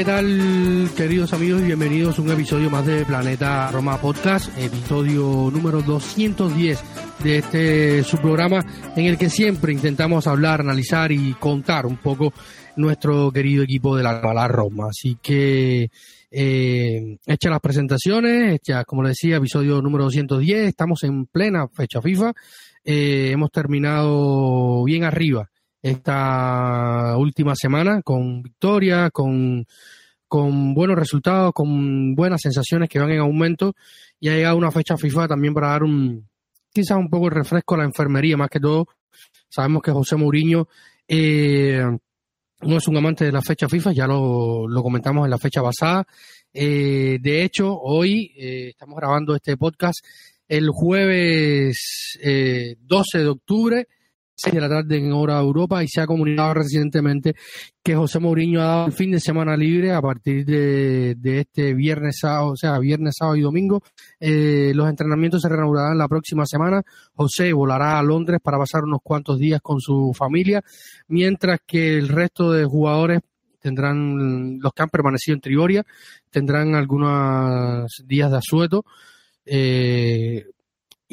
¿Qué tal, queridos amigos? Bienvenidos a un episodio más de Planeta Roma Podcast, episodio número 210 de este subprograma en el que siempre intentamos hablar, analizar y contar un poco nuestro querido equipo de la, la Roma. Así que, eh, hechas las presentaciones, hechas, como les decía, episodio número 210, estamos en plena fecha FIFA, eh, hemos terminado bien arriba esta última semana con victoria, con, con buenos resultados, con buenas sensaciones que van en aumento y ha llegado una fecha FIFA también para dar un quizás un poco de refresco a la enfermería, más que todo. Sabemos que José Mourinho eh, no es un amante de la fecha FIFA, ya lo, lo comentamos en la fecha pasada. Eh, de hecho, hoy eh, estamos grabando este podcast el jueves 12 de octubre 6 de la tarde en hora de Europa y se ha comunicado recientemente que José Mourinho ha dado el fin de semana libre a partir de, este viernes, sábado, o sea, viernes, sábado y domingo. Eh, los entrenamientos se reanudarán la próxima semana. José volará a Londres para pasar unos cuantos días con su familia, mientras que el resto de jugadores tendrán, los que han permanecido en Trigoria, tendrán algunos días de asueto. Eh,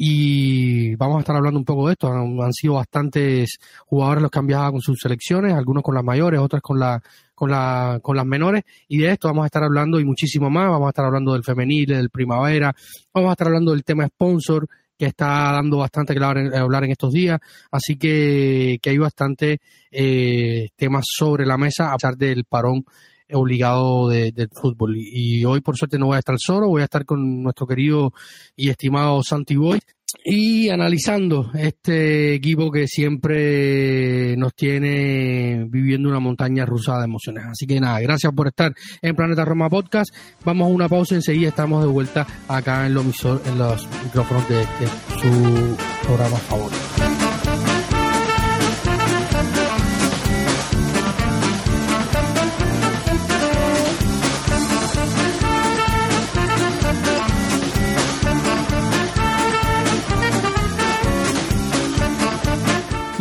y vamos a estar hablando un poco de esto. Han, sido bastantes jugadores los que han viajado con sus selecciones, algunos con las mayores, otros con la con la con las menores y de esto vamos a estar hablando y muchísimo más. Vamos a estar hablando del femenil, del primavera, vamos a estar hablando del tema sponsor que está dando bastante que hablar en estos días, así que, que hay bastante eh, temas sobre la mesa a pesar del parón obligado de, del fútbol. Y, hoy, por suerte, no voy a estar solo, voy a estar con nuestro querido y estimado Santi Boy y analizando este equipo que siempre nos tiene viviendo una montaña rusa de emociones. Así que nada, gracias por estar en Planeta Roma Podcast. Vamos a una pausa, enseguida estamos de vuelta acá en los, en los micrófonos de, de su programa favorito.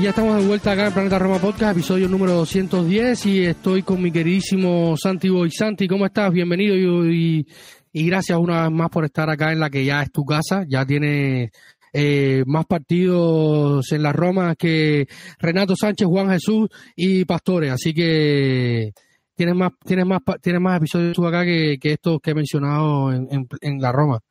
Ya estamos de vuelta acá en Planeta Roma Podcast, episodio número 210 y estoy con mi queridísimo Santi Boy. Santi, ¿cómo estás? Bienvenido y, gracias una vez más por estar acá en la que ya es tu casa. Ya tienes eh, más partidos en la Roma que Renato Sánchez, Juan Jesús y Pastores. Así que tienes más, tienes más, tienes más episodios tú acá que, estos que he mencionado en la Roma.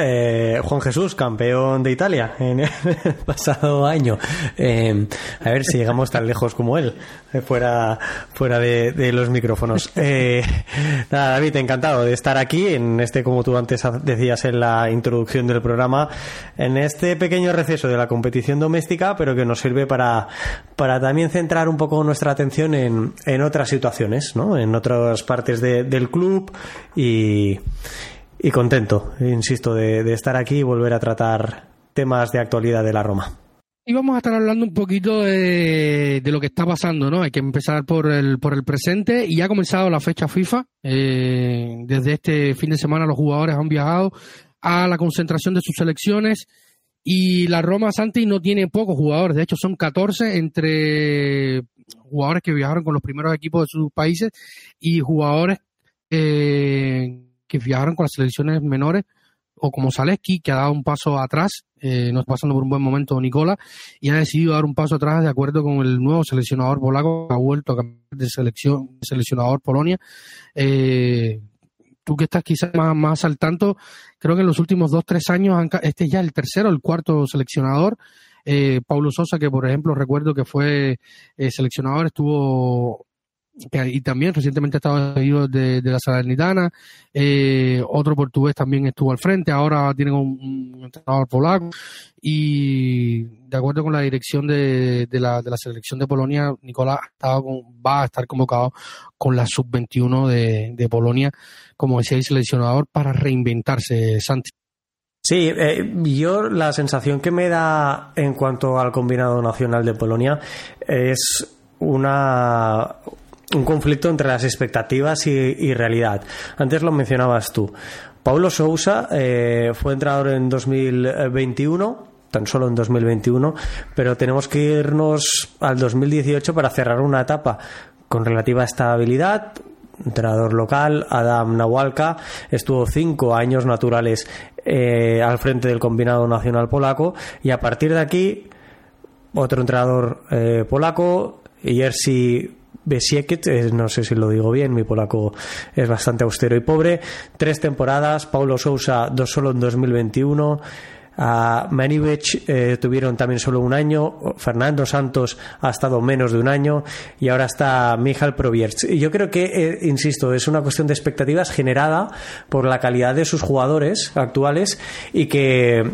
Eh, Juan Jesús, campeón de Italia en el pasado año. Eh, a ver si llegamos tan lejos como él, eh, fuera, fuera de, los micrófonos. nada, David, encantado de estar aquí en este, como tú antes decías en la introducción del programa, en este pequeño receso de la competición doméstica, pero que nos sirve para, para también centrar un poco nuestra atención en, en otras situaciones, ¿no? En otras partes del club y y contento, insisto, de, estar aquí y volver a tratar temas de actualidad de la Roma. Y vamos a estar hablando un poquito de, lo que está pasando, ¿no? Hay que empezar por el, por el presente y ya ha comenzado la fecha FIFA. Eh, desde este fin de semana los jugadores han viajado a la concentración de sus selecciones y la Roma Santi no tiene pocos jugadores, de hecho son 14 entre jugadores que viajaron con los primeros equipos de sus países y jugadores eh, que viajaron con las selecciones menores, o como Zaleski, que ha dado un paso atrás, eh, no está pasando por un buen momento Nicola, y ha decidido dar un paso atrás de acuerdo con el nuevo seleccionador polaco que ha vuelto a cambiar de selección, seleccionador Polonia. Eh, tú que estás quizás más, más, al tanto, creo que en los últimos dos, tres años, este es ya el tercero, el cuarto seleccionador. Eh, Paulo Sosa, que por ejemplo recuerdo que fue eh, seleccionador, estuvo y también recientemente ha estado de, de la Salernitana. Eh, otro portugués también estuvo al frente. Ahora tienen un, entrenador polaco. Y de acuerdo con la dirección de, de, la, de la selección de Polonia, Nicolás va a estar convocado con la sub-21 de, de Polonia, como decía el seleccionador, para reinventarse, Santi. Sí, eh, yo la sensación que me da en cuanto al combinado nacional de Polonia es una un conflicto entre las expectativas y, realidad. Antes lo mencionabas tú. Paulo Sousa eh, fue entrenador en 2021 tan solo en 2021, pero tenemos que irnos al 2018 para cerrar una etapa con relativa estabilidad. Entrenador local, Adam Nawalka, estuvo cinco años naturales eh, al frente del combinado nacional polaco y a partir de aquí otro entrenador eh, polaco, Jerzy Besieket, eh, no sé si lo digo bien, mi polaco es bastante austero y pobre. Tres temporadas, Paulo Sousa, dos solo en 2021. A Manivech eh, tuvieron también solo un año, Fernando Santos ha estado menos de un año y ahora está Michal Provierts. Y yo creo que, eh, insisto, es una cuestión de expectativas generada por la calidad de sus jugadores actuales y que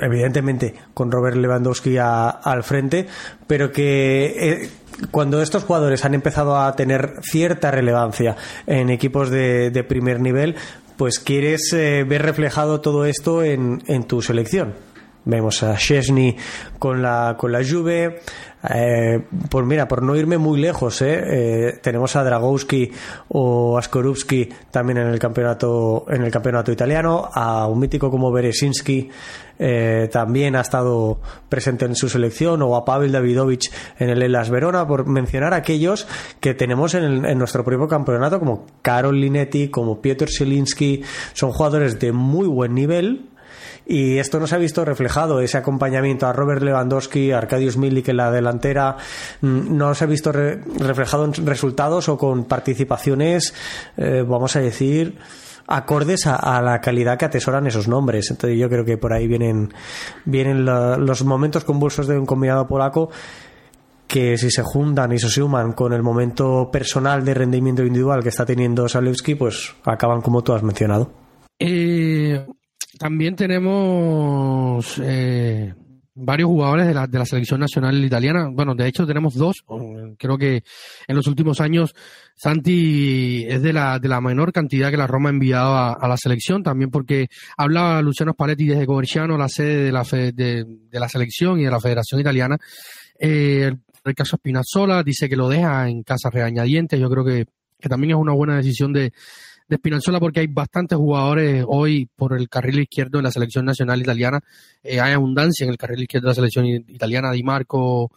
evidentemente con Robert Lewandowski al frente, pero que cuando estos jugadores han empezado a tener cierta relevancia en equipos de, primer nivel, pues quieres eh, ver reflejado todo esto en, en tu selección. Vemos a Chesney con la, con la Juve. Eh, pues mira, por no irme muy lejos, eh, eh, tenemos a Dragowski o a Skorupski también en el campeonato, en el campeonato italiano. A un mítico como Beresinski también ha estado presente en su selección. O a Pavel Davidovich en el Elas Verona, por mencionar aquellos que tenemos en, en nuestro propio campeonato, como Karol Linetti, como Piotr Zielinski. Son jugadores de muy buen nivel y esto nos ha visto reflejado, ese acompañamiento a Robert Lewandowski, a Arkadiusz Milik en la delantera, mm, no se ha visto reflejado en resultados o con participaciones, eh, vamos a decir, acordes a, la calidad que atesoran esos nombres. Entonces yo creo que por ahí vienen, vienen los momentos convulsos de un combinado polaco que si se juntan y se suman con el momento personal de rendimiento individual que está teniendo Salewski, pues acaban como tú has mencionado. Eh, también tenemos eh, varios jugadores de la, de la selección nacional italiana. Bueno, de hecho tenemos dos. Creo que en los últimos años Santi es de la, de la menor cantidad que la Roma ha enviado a, la selección, también porque hablaba Luciano Spalletti desde Coverciano, la sede de la, de, la selección y de la Federación Italiana. Eh, el caso Spinazzola dice que lo deja en casa regañadientes. Yo creo que, que también es una buena decisión de, de Spinazzola porque hay bastantes jugadores hoy por el carril izquierdo de la selección nacional italiana. Eh, hay abundancia en el carril izquierdo de la selección italiana. Di Marco,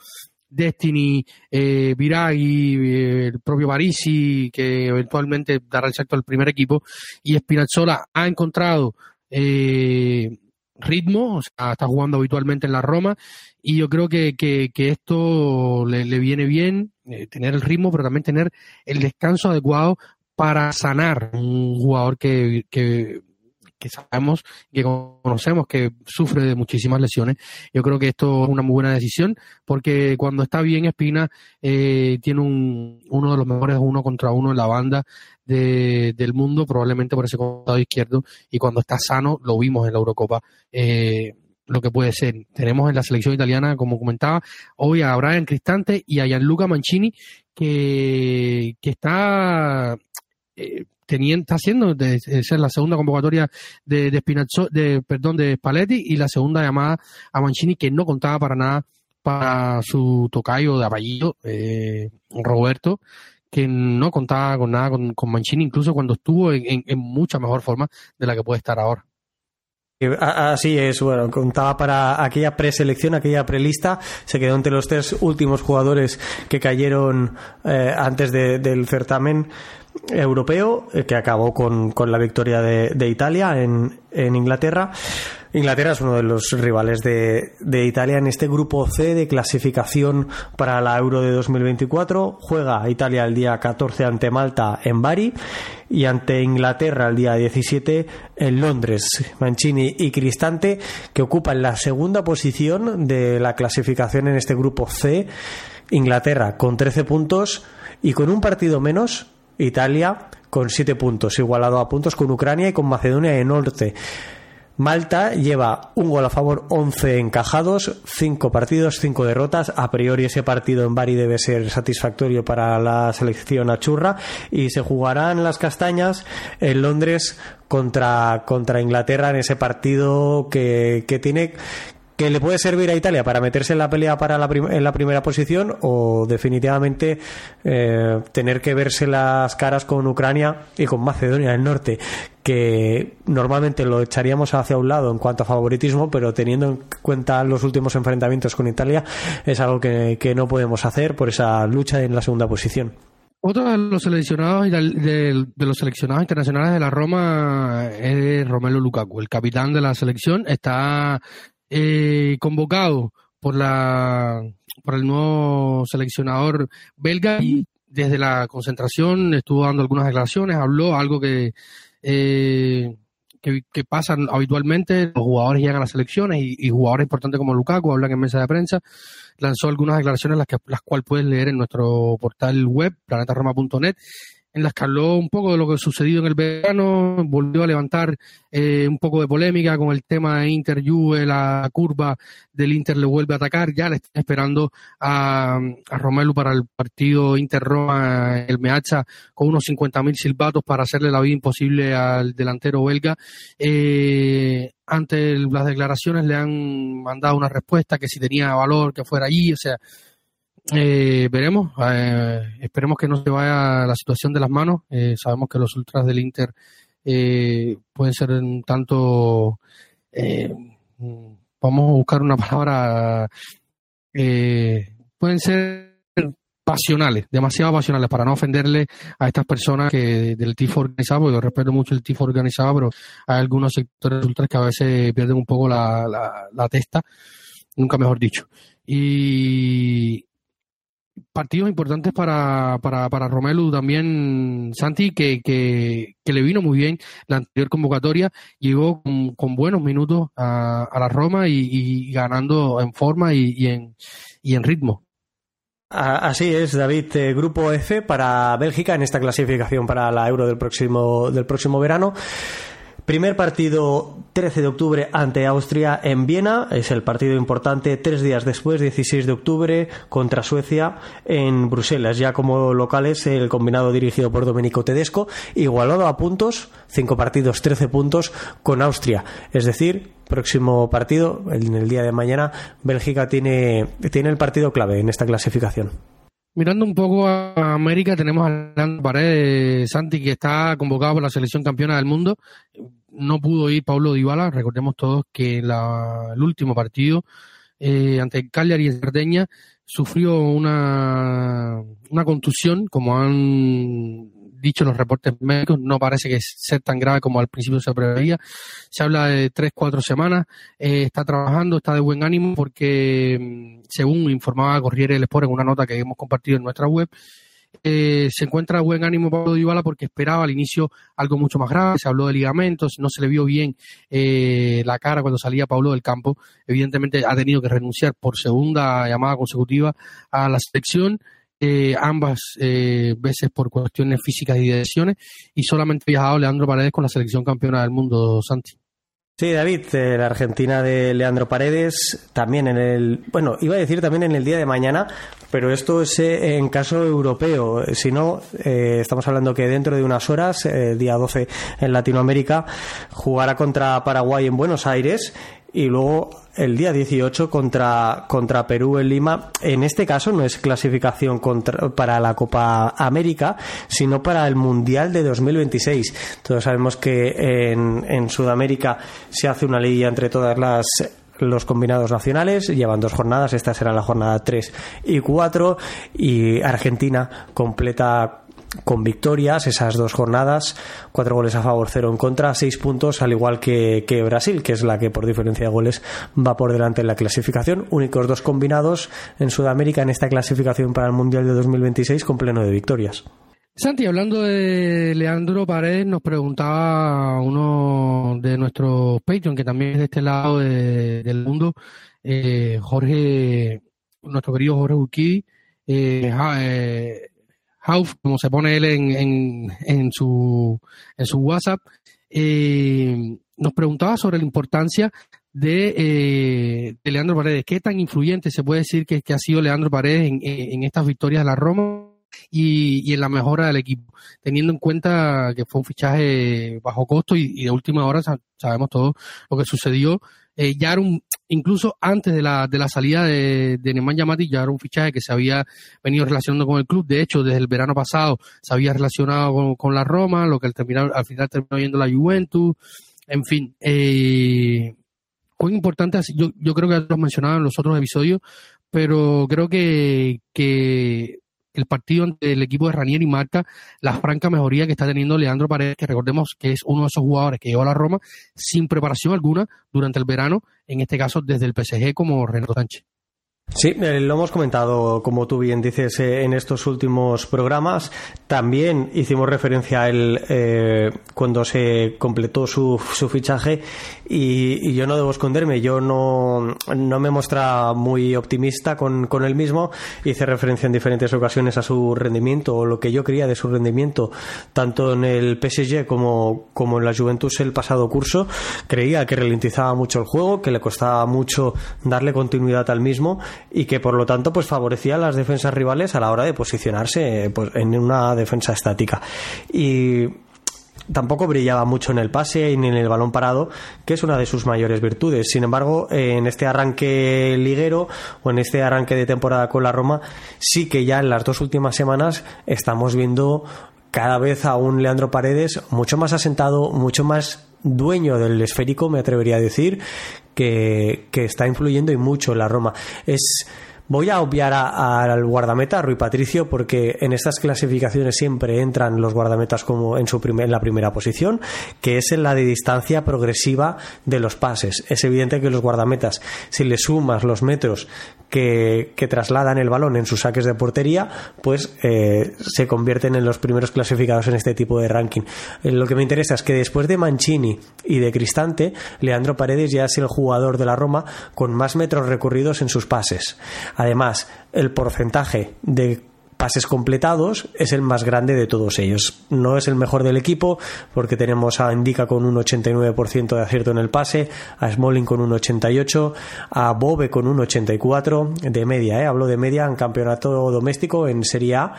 Destiny, eh, Viraghi, eh, el propio Parisi, que eventualmente dará el salto al primer equipo. Y Spinazzola ha encontrado eh, ritmo, o sea, está jugando habitualmente en la Roma y yo creo que, que, esto le, le, viene bien, tener el ritmo, pero también tener el descanso adecuado para sanar un jugador que, que, sabemos, que conocemos que sufre de muchísimas lesiones. Yo creo que esto es una muy buena decisión porque cuando está bien Espina eh, tiene un, uno de los mejores uno contra uno en la banda de, del mundo, probablemente por ese costado izquierdo y cuando está sano lo vimos en la Eurocopa. Eh, lo que puede ser. Tenemos en la selección italiana, como comentaba, hoy a Brian Cristante y a Gianluca Mancini, que, que está eh, está haciendo de, ser la segunda convocatoria de, de, de perdón de Spalletti y la segunda llamada a Mancini que no contaba para nada para su tocayo de apellido eh, Roberto que no contaba con nada con, Mancini incluso cuando estuvo en, mucha mejor forma de la que puede estar ahora Así es, bueno, contaba para aquella preselección, aquella prelista, se quedó entre los tres últimos jugadores que cayeron eh, antes del certamen europeo eh, que acabó con, con la victoria de, de Italia en, en, Inglaterra. Inglaterra es uno de los rivales de, de, Italia en este grupo C de clasificación para la Euro de 2024. Juega Italia el día 14 ante Malta en Bari y ante Inglaterra el día 17 en Londres. Mancini y Cristante que ocupan la segunda posición de la clasificación en este grupo C Inglaterra con 13 puntos y con un partido menos Italia con 7 puntos, igualado a puntos con Ucrania y con Macedonia del Norte. Malta lleva un gol a favor, 11 encajados, 5 partidos, 5 derrotas. A priori ese partido en Bari debe ser satisfactorio para la selección achurra y se jugarán las castañas en Londres contra, contra Inglaterra en ese partido que, que tiene que le puede servir a Italia para meterse en la pelea para la en la primera posición o definitivamente eh, tener que verse las caras con Ucrania y con Macedonia del Norte que normalmente lo echaríamos hacia un lado en cuanto a favoritismo pero teniendo en cuenta los últimos enfrentamientos con Italia es algo que, no podemos hacer por esa lucha en la segunda posición otro de los seleccionados de, los seleccionados internacionales de la Roma es Romelu Lukaku, el capitán de la selección. Está eh, convocado por la por el nuevo seleccionador belga y desde la concentración estuvo dando algunas declaraciones, habló algo que, eh, que, pasa habitualmente, los jugadores llegan a las selecciones y, jugadores importantes como Lukaku hablan en mesa de prensa, lanzó algunas declaraciones las, que, las cuales puedes leer en nuestro portal web, planetaroma.net, en las que un poco de lo que ha sucedido en el verano, volvió a levantar eh, un poco de polémica con el tema de Inter Juve, la curva del Inter le vuelve a atacar, ya le está esperando a, a Romelu para el partido Inter Roma, el Meacha, con unos 50.000 silbatos para hacerle la vida imposible al delantero belga. Eh, ante las declaraciones le han mandado una respuesta que si tenía valor que fuera allí, o sea, eh, veremos, eh, esperemos que no se vaya la situación de las manos. Eh, sabemos que los ultras del Inter eh, pueden ser un tanto, vamos a buscar una palabra, pueden ser pasionales, demasiado pasionales para no ofenderle a estas personas que del tifo organizado, yo respeto mucho el tifo organizado, pero hay algunos sectores ultras que a veces pierden un poco la, la, la testa, nunca mejor dicho. Y, partidos importantes para, para, para Romelu también, Santi, que, que, le vino muy bien la anterior convocatoria, llegó con, buenos minutos a, a la Roma y, ganando en forma y, en, y en ritmo. Así es, David. Eh, grupo F para Bélgica en esta clasificación para la Euro del próximo, del próximo verano. Primer partido 13 de octubre ante Austria en Viena, es el partido importante tres días después, 16 de octubre, contra Suecia en Bruselas. Ya como locales, el combinado dirigido por Domenico Tedesco, igualado a puntos, cinco partidos, 13 puntos con Austria. Es decir, próximo partido, en el día de mañana, Bélgica tiene, tiene el partido clave en esta clasificación. Mirando un poco a América, tenemos a Leandro Paredes Santi, que está convocado por la selección campeona del mundo. No pudo ir Pablo Dybala, recordemos todos que el último partido eh, ante el Cagliari en Sardeña sufrió una, una contusión, como han dicho los reportes médicos, no parece que ser tan grave como al principio se preveía. Se habla de tres, cuatro semanas. Eh, está trabajando, está de buen ánimo porque, mm, según informaba Corriere del Sport en una nota que hemos compartido en nuestra web, eh, se encuentra de buen ánimo Pablo Dybala porque esperaba al inicio algo mucho más grave, se habló de ligamentos, no se le vio bien eh, la cara cuando salía Pablo del campo, evidentemente ha tenido que renunciar por segunda llamada consecutiva a la selección, eh, ambas eh, veces por cuestiones físicas y de lesiones, y solamente ha viajado Leandro Paredes con la selección campeona del mundo, Santi. Sí, David, eh, la Argentina de Leandro Paredes, también en el, bueno, iba a decir también en el día de mañana, pero esto es en caso europeo, si no, estamos hablando que dentro de unas horas, día 12 en Latinoamérica, jugará contra Paraguay en Buenos Aires y luego el día 18 contra, contra Perú en Lima. En este caso no es clasificación contra, para la Copa América, sino para el Mundial de 2026. Todos sabemos que en, en Sudamérica se hace una ley entre todas las los combinados nacionales llevan dos jornadas, esta será la jornada 3 y 4 y Argentina completa con victorias esas dos jornadas, cuatro goles a favor, cero en contra, seis puntos, al igual que, que, Brasil, que es la que por diferencia de goles va por delante en la clasificación. Únicos dos combinados en Sudamérica en esta clasificación para el Mundial de 2026 con pleno de victorias. Santi, hablando de Leandro Paredes, nos preguntaba uno de nuestros Patreon, que también es de este lado del mundo, eh, Jorge, nuestro querido Jorge Urquidi, eh, eh como se pone él en, en, en, su, en su WhatsApp, eh, nos preguntaba sobre la importancia de, eh, de, Leandro Paredes. ¿Qué tan influyente se puede decir que, que ha sido Leandro Paredes en, en, estas victorias de la Roma y, y, en la mejora del equipo? Teniendo en cuenta que fue un fichaje bajo costo y de última hora sabemos todo lo que sucedió. Eh, ya era un, incluso antes de la, de la salida de, de Nemanja Yamati, ya era un fichaje que se había venido relacionando con el club. De hecho, desde el verano pasado se había relacionado con, la Roma, lo que al, terminar, al final terminó viendo la Juventus. En fin, eh, fue importante, yo, yo creo que lo mencionado en los otros episodios, pero creo que, que el partido ante el equipo de Ranier y Marca, la franca mejoría que está teniendo Leandro Paredes, que recordemos que es uno de esos jugadores que llegó a la Roma sin preparación alguna durante el verano, en este caso desde el PSG como Renato Sánchez. Sí, eh, lo hemos comentado, como tú bien dices, eh, en estos últimos programas. También hicimos referencia a él eh, cuando se completó su, su fichaje y, yo no debo esconderme, yo no, no me muestra muy optimista con, con él mismo. Hice referencia en diferentes ocasiones a su rendimiento o lo que yo creía de su rendimiento, tanto en el PSG como, como en la Juventus el pasado curso. Creía que ralentizaba mucho el juego, que le costaba mucho darle continuidad al mismo y que por lo tanto pues favorecía a las defensas rivales a la hora de posicionarse pues, en una defensa estática y tampoco brillaba mucho en el pase ni en el balón parado, que es una de sus mayores virtudes. Sin embargo, en este arranque liguero o en este arranque de temporada con la Roma, sí que ya en las dos últimas semanas estamos viendo cada vez a un Leandro Paredes mucho más asentado, mucho más dueño del esférico, me atrevería a decir, que, que está influyendo y mucho en la Roma. Es Voy a obviar al guardameta, Rui Patricio, porque en estas clasificaciones siempre entran los guardametas como en, su en la primera posición, que es en la de distancia progresiva de los pases. Es evidente que los guardametas, si le sumas los metros que, trasladan el balón en sus saques de portería, pues eh, se convierten en los primeros clasificados en este tipo de ranking. Eh, lo que me interesa es que después de Mancini y de Cristante, Leandro Paredes ya es el jugador de la Roma con más metros recorridos en sus pases. Además, el porcentaje de pases completados es el más grande de todos ellos. No es el mejor del equipo porque tenemos a Indica con un 89% de acierto en el pase, a Smalling con un 88, a Bobe con un 84 de media, ¿eh? hablo de media en campeonato doméstico en Serie A.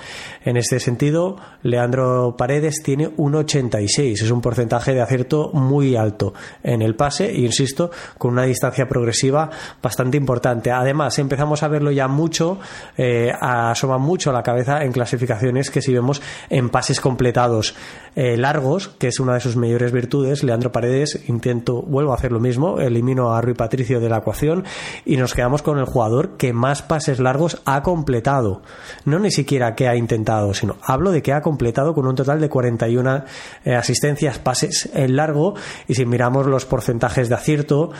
En este sentido, Leandro Paredes tiene un 86, es un porcentaje de acierto muy alto en el pase e insisto, con una distancia progresiva bastante importante. Además, empezamos a verlo ya mucho, eh, asoma mucho la cabeza en clasificaciones que si vemos en pases completados eh, largos, que es una de sus mayores virtudes, Leandro Paredes, intento, vuelvo a hacer lo mismo, elimino a Rui Patricio de la ecuación y nos quedamos con el jugador que más pases largos ha completado. No ni siquiera que ha intentado, sino hablo de que ha completado con un total de 41 eh, asistencias, pases en largo y si miramos los porcentajes de acierto,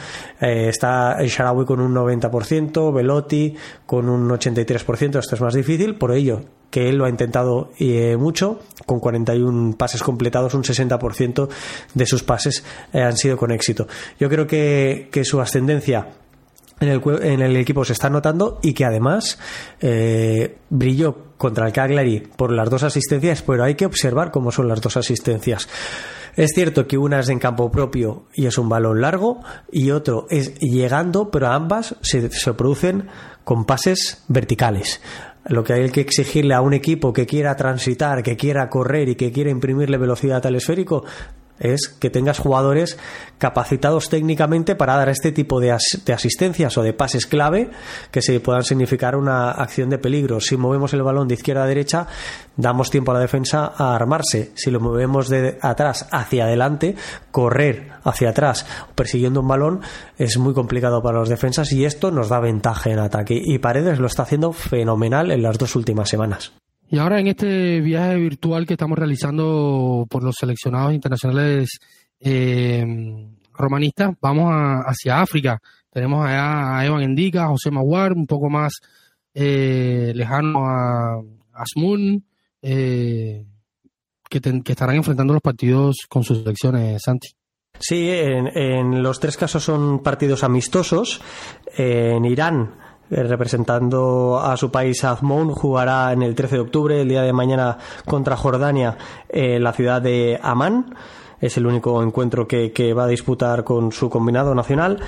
eh, está el Sharawi con un 90%, Velotti con un 83%, esto es más difícil, por ello que él lo ha intentado eh, mucho, con 41 pases completados, un 60% de sus pases eh, han sido con éxito. Yo creo que, su ascendencia en el, en el, equipo se está notando y que además eh, brilló contra el Cagliari por las dos asistencias, pero hay que observar cómo son las dos asistencias. Es cierto que una es en campo propio y es un balón largo y otro es llegando, pero ambas se, se producen con pases verticales lo que hay que exigirle a un equipo que quiera transitar, que quiera correr y que quiera imprimirle velocidad al esférico es que tengas jugadores capacitados técnicamente para dar este tipo de, asistencias o de pases clave que se puedan significar una acción de peligro. Si movemos el balón de izquierda a derecha, damos tiempo a la defensa a armarse. Si lo movemos de atrás hacia adelante, correr hacia atrás persiguiendo un balón es muy complicado para los defensas y esto nos da ventaja en ataque. Y Paredes lo está haciendo fenomenal en las dos últimas semanas. Y ahora en este viaje virtual que estamos realizando por los seleccionados internacionales eh, romanistas, vamos hacia África. Tenemos allá a Evan Endica, a José Maguar, un poco más eh, lejano a Asmun, eh, que, estarán enfrentando los partidos con sus selecciones, Santi. Sí, en, los tres casos son partidos amistosos. En Irán representando a su país Azmoun, jugará en el 13 de octubre, el día de mañana, contra Jordania, en la ciudad de Amán. Es el único encuentro que, que va a disputar con su combinado nacional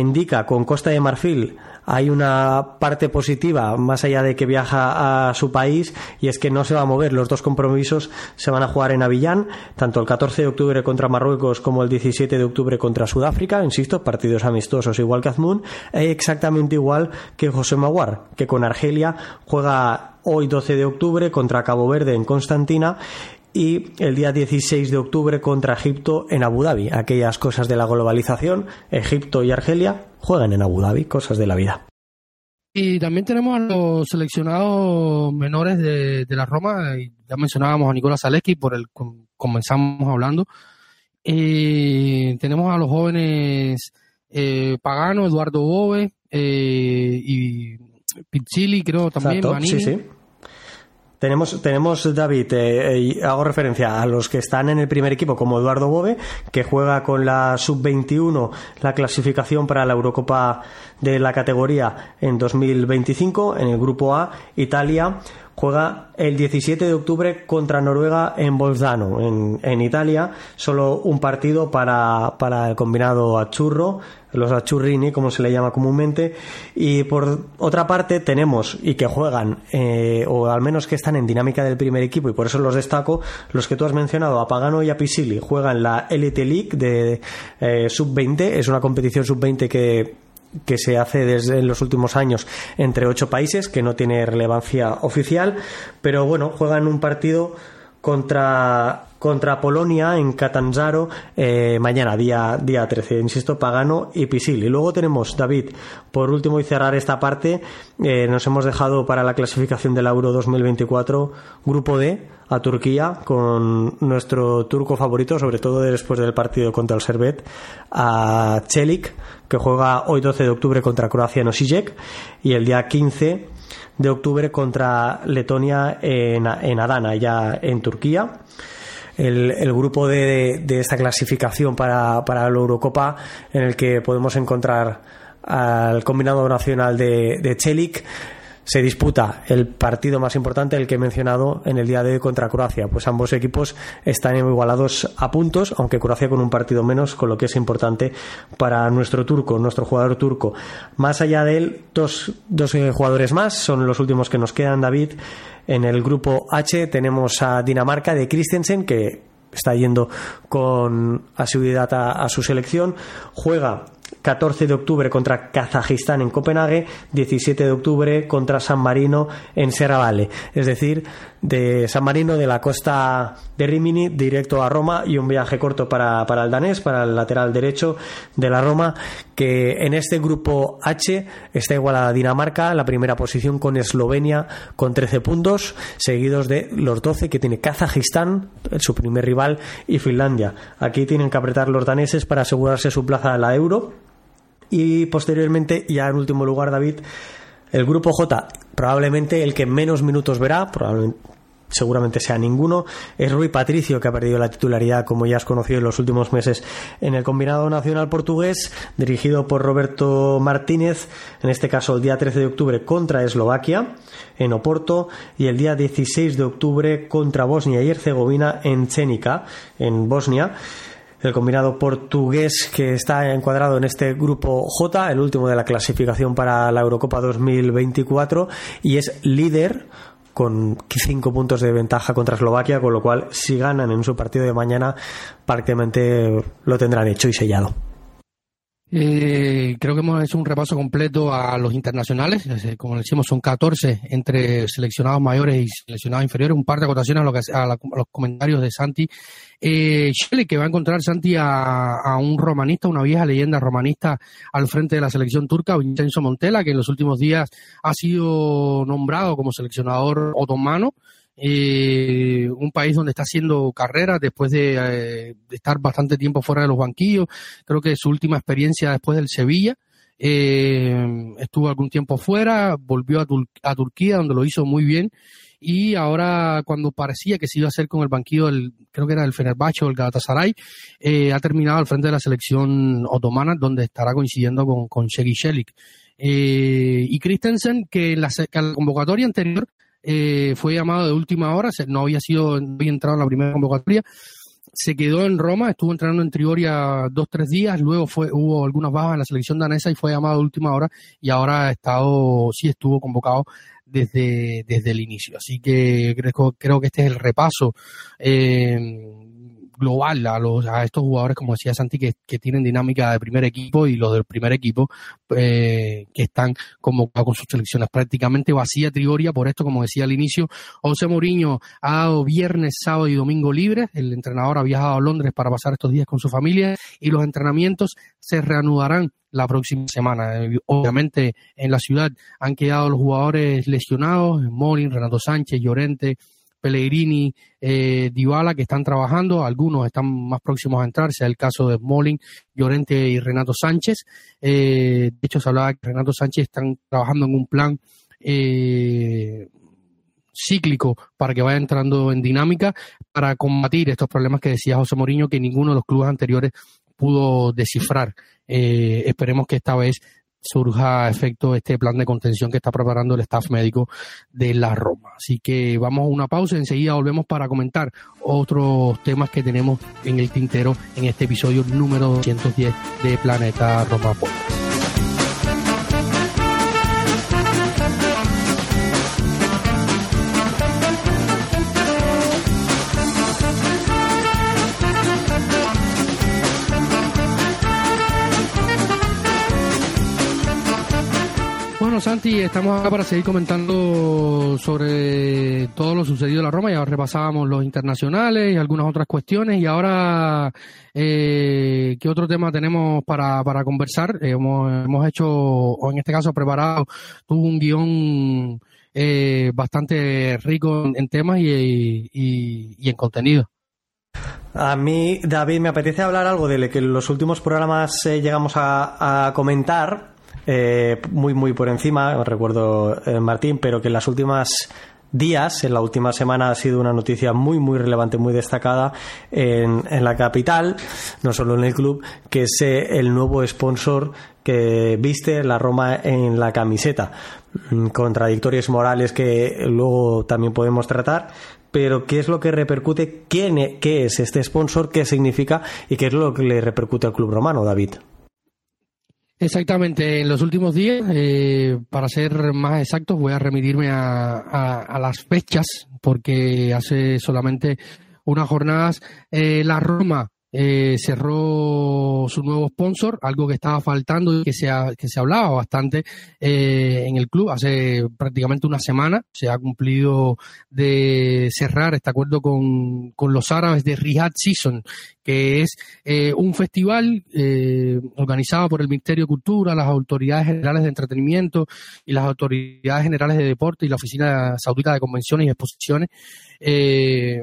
indica con Costa de Marfil hay una parte positiva más allá de que viaja a su país y es que no se va a mover. Los dos compromisos se van a jugar en Avillán, tanto el 14 de octubre contra Marruecos como el 17 de octubre contra Sudáfrica, insisto, partidos amistosos igual que Azmún, e exactamente igual que José Maguar, que con Argelia juega hoy 12 de octubre contra Cabo Verde en Constantina y el día 16 de octubre contra Egipto en Abu Dhabi. Aquellas cosas de la globalización, Egipto y Argelia juegan en Abu Dhabi, cosas de la vida. Y también tenemos a los seleccionados menores de, la Roma, ya mencionábamos a Nicolás Zaleski, por el comenzamos hablando. Eh, tenemos a los jóvenes eh, Pagano, Eduardo Bove eh, y Pizzili, creo también. sí, sí. Tenemos, tenemos David, eh, hago referencia a los que están en el primer equipo, como Eduardo Bove, que juega con la sub-21 la clasificación para la Eurocopa de la categoría en 2025. En el grupo A, Italia juega el 17 de octubre contra Noruega en Bolzano, en, en Italia. Solo un partido para, para el combinado Achurro, los Achurrini, como se le llama comúnmente. Y por otra parte, tenemos y que juegan, eh, o al menos que están en dinámica del primer equipo, y por eso los destaco, los que tú has mencionado, a Pagano y a Pisili, juegan la Elite League de eh, Sub-20. Es una competición Sub-20 que que se hace desde los últimos años entre ocho países, que no tiene relevancia oficial, pero bueno, juegan un partido contra, contra Polonia en Catanzaro eh, mañana, día, día 13. Insisto, Pagano y Pisil. Y luego tenemos, David, por último y cerrar esta parte, eh, nos hemos dejado para la clasificación del Euro 2024 Grupo D a Turquía con nuestro turco favorito, sobre todo después del partido contra el Servet, a Celik, que juega hoy 12 de octubre contra Croacia en Osijek y el día 15 de octubre contra Letonia en, Adana, ya en Turquía. El, grupo de, esta clasificación para, para, la Eurocopa en el que podemos encontrar al combinado nacional de, de Chelik se disputa el partido más importante, el que he mencionado en el día de hoy contra Croacia. Pues ambos equipos están igualados a puntos, aunque Croacia con un partido menos, con lo que es importante para nuestro turco, nuestro jugador turco. Más allá de él, dos, dos eh, jugadores más, son los últimos que nos quedan, David. En el grupo H tenemos a Dinamarca de Christensen, que está yendo con asiduidad a, su selección. Juega 14 de octubre contra Kazajistán en Copenhague, 17 de octubre contra San Marino en Serravalle. Es decir, de San Marino de la costa de Rimini directo a Roma y un viaje corto para, para el danés, para el lateral derecho de la Roma, que en este grupo H está igualada a Dinamarca, la primera posición con Eslovenia con 13 puntos, seguidos de los 12 que tiene Kazajistán, su primer rival, y Finlandia. Aquí tienen que apretar los daneses para asegurarse su plaza a la Euro y posteriormente, ya en último lugar, David, el grupo J, probablemente el que menos minutos verá, probablemente seguramente sea ninguno, es Rui Patricio, que ha perdido la titularidad, como ya has conocido en los últimos meses, en el combinado nacional portugués, dirigido por Roberto Martínez, en este caso el día 13 de octubre contra Eslovaquia, en Oporto, y el día 16 de octubre contra Bosnia y Herzegovina, en Chénica, en Bosnia el combinado portugués que está encuadrado en este grupo J, el último de la clasificación para la Eurocopa 2024, y es líder con cinco puntos de ventaja contra Eslovaquia, con lo cual si ganan en su partido de mañana prácticamente lo tendrán hecho y sellado. Eh, creo que hemos hecho un repaso completo a los internacionales. Como decimos, son 14 entre seleccionados mayores y seleccionados inferiores. Un par de acotaciones a, lo a, los comentarios de Santi. Eh, que va a encontrar Santi a, un romanista, una vieja leyenda romanista al frente de la selección turca, Vincenzo Montella, que en los últimos días ha sido nombrado como seleccionador otomano eh, un país donde está haciendo carrera después eh, de, estar bastante tiempo fuera de los banquillos. Creo que su última experiencia después del Sevilla. Eh, estuvo algún tiempo fuera, volvió a, a, Turquía, donde lo hizo muy bien. Y ahora, cuando parecía que se iba a hacer con el banquillo, del, creo que era el Fenerbahce o el Galatasaray, eh, ha terminado al frente de la selección otomana, donde estará coincidiendo con, con Shelik. Eh, y Christensen, que en la, convocatoria anterior eh, fue llamado de última hora, no había sido, no había entrado en la primera convocatoria, se quedó en Roma, estuvo entrenando en Trioria dos, tres días, luego fue, hubo algunas bajas en la selección danesa y fue llamado de última hora y ahora ha estado, sí estuvo convocado desde, desde el inicio. Así que creo, creo que este es el repaso eh, global a, los, a estos jugadores, como decía Santi, que, tienen dinámica de primer equipo y los del primer equipo eh, que están convocados con sus selecciones. Prácticamente vacía Trioria, por esto, como decía al inicio, José Mourinho ha dado viernes, sábado y domingo libres. El entrenador ha viajado a Londres para pasar estos días con su familia y los entrenamientos se reanudarán la próxima semana. Eh, obviamente en la ciudad han quedado los jugadores lesionados, Morin, Renato Sánchez, Llorente, Pellegrini, eh, Dybala, que están trabajando, algunos están más próximos a entrar, sea el caso de Smolin, Llorente y Renato Sánchez. Eh, de hecho, se hablaba que Renato Sánchez están trabajando en un plan eh, cíclico para que vaya entrando en dinámica para combatir estos problemas que decía José Mourinho que ninguno de los clubes anteriores pudo descifrar. Eh, esperemos que esta vez surja efecto este plan de contención que está preparando el staff médico de la Roma. Así que vamos a una pausa enseguida volvemos para comentar otros temas que tenemos en el tintero en este episodio número 210 de Planeta Roma Santi, estamos acá para seguir comentando sobre todo lo sucedido en la Roma. Ya repasábamos los internacionales y algunas otras cuestiones. Y ahora, eh, ¿qué otro tema tenemos para, para conversar? Eh, hemos, hemos hecho, o en este caso preparado, un guion eh, bastante rico en, temas y, y, en contenido. A mí, David, me apetece hablar algo de lo que en los últimos programas eh, llegamos a comentar, eh, muy, muy por encima, recuerdo eh, Martín, pero que en las últimas días, en la última semana, ha sido una noticia muy, muy relevante, muy destacada en, en la capital, no solo en el club, que es eh, el nuevo sponsor que viste la Roma en la camiseta. Mm, contradictorias morales que luego también podemos tratar, pero ¿qué es lo que repercute? ¿Quién, e, ¿Qué es este sponsor? ¿Qué significa? ¿Y qué es lo que le repercute al club romano, David? Exactamente, en los últimos días, eh, para ser más exactos, voy a remitirme a, las fechas, porque hace solamente unas jornadas. Eh, la Roma eh, cerró su nuevo sponsor, algo que estaba faltando y que se, que se hablaba bastante eh, en el club hace prácticamente una semana. Se ha cumplido de cerrar este acuerdo con, con los árabes de Riyadh Season, que es eh, un festival eh, organizado por el Ministerio de Cultura, las autoridades generales de entretenimiento y las autoridades generales de deporte y la Oficina Saudita de Convenciones y Exposiciones. Eh,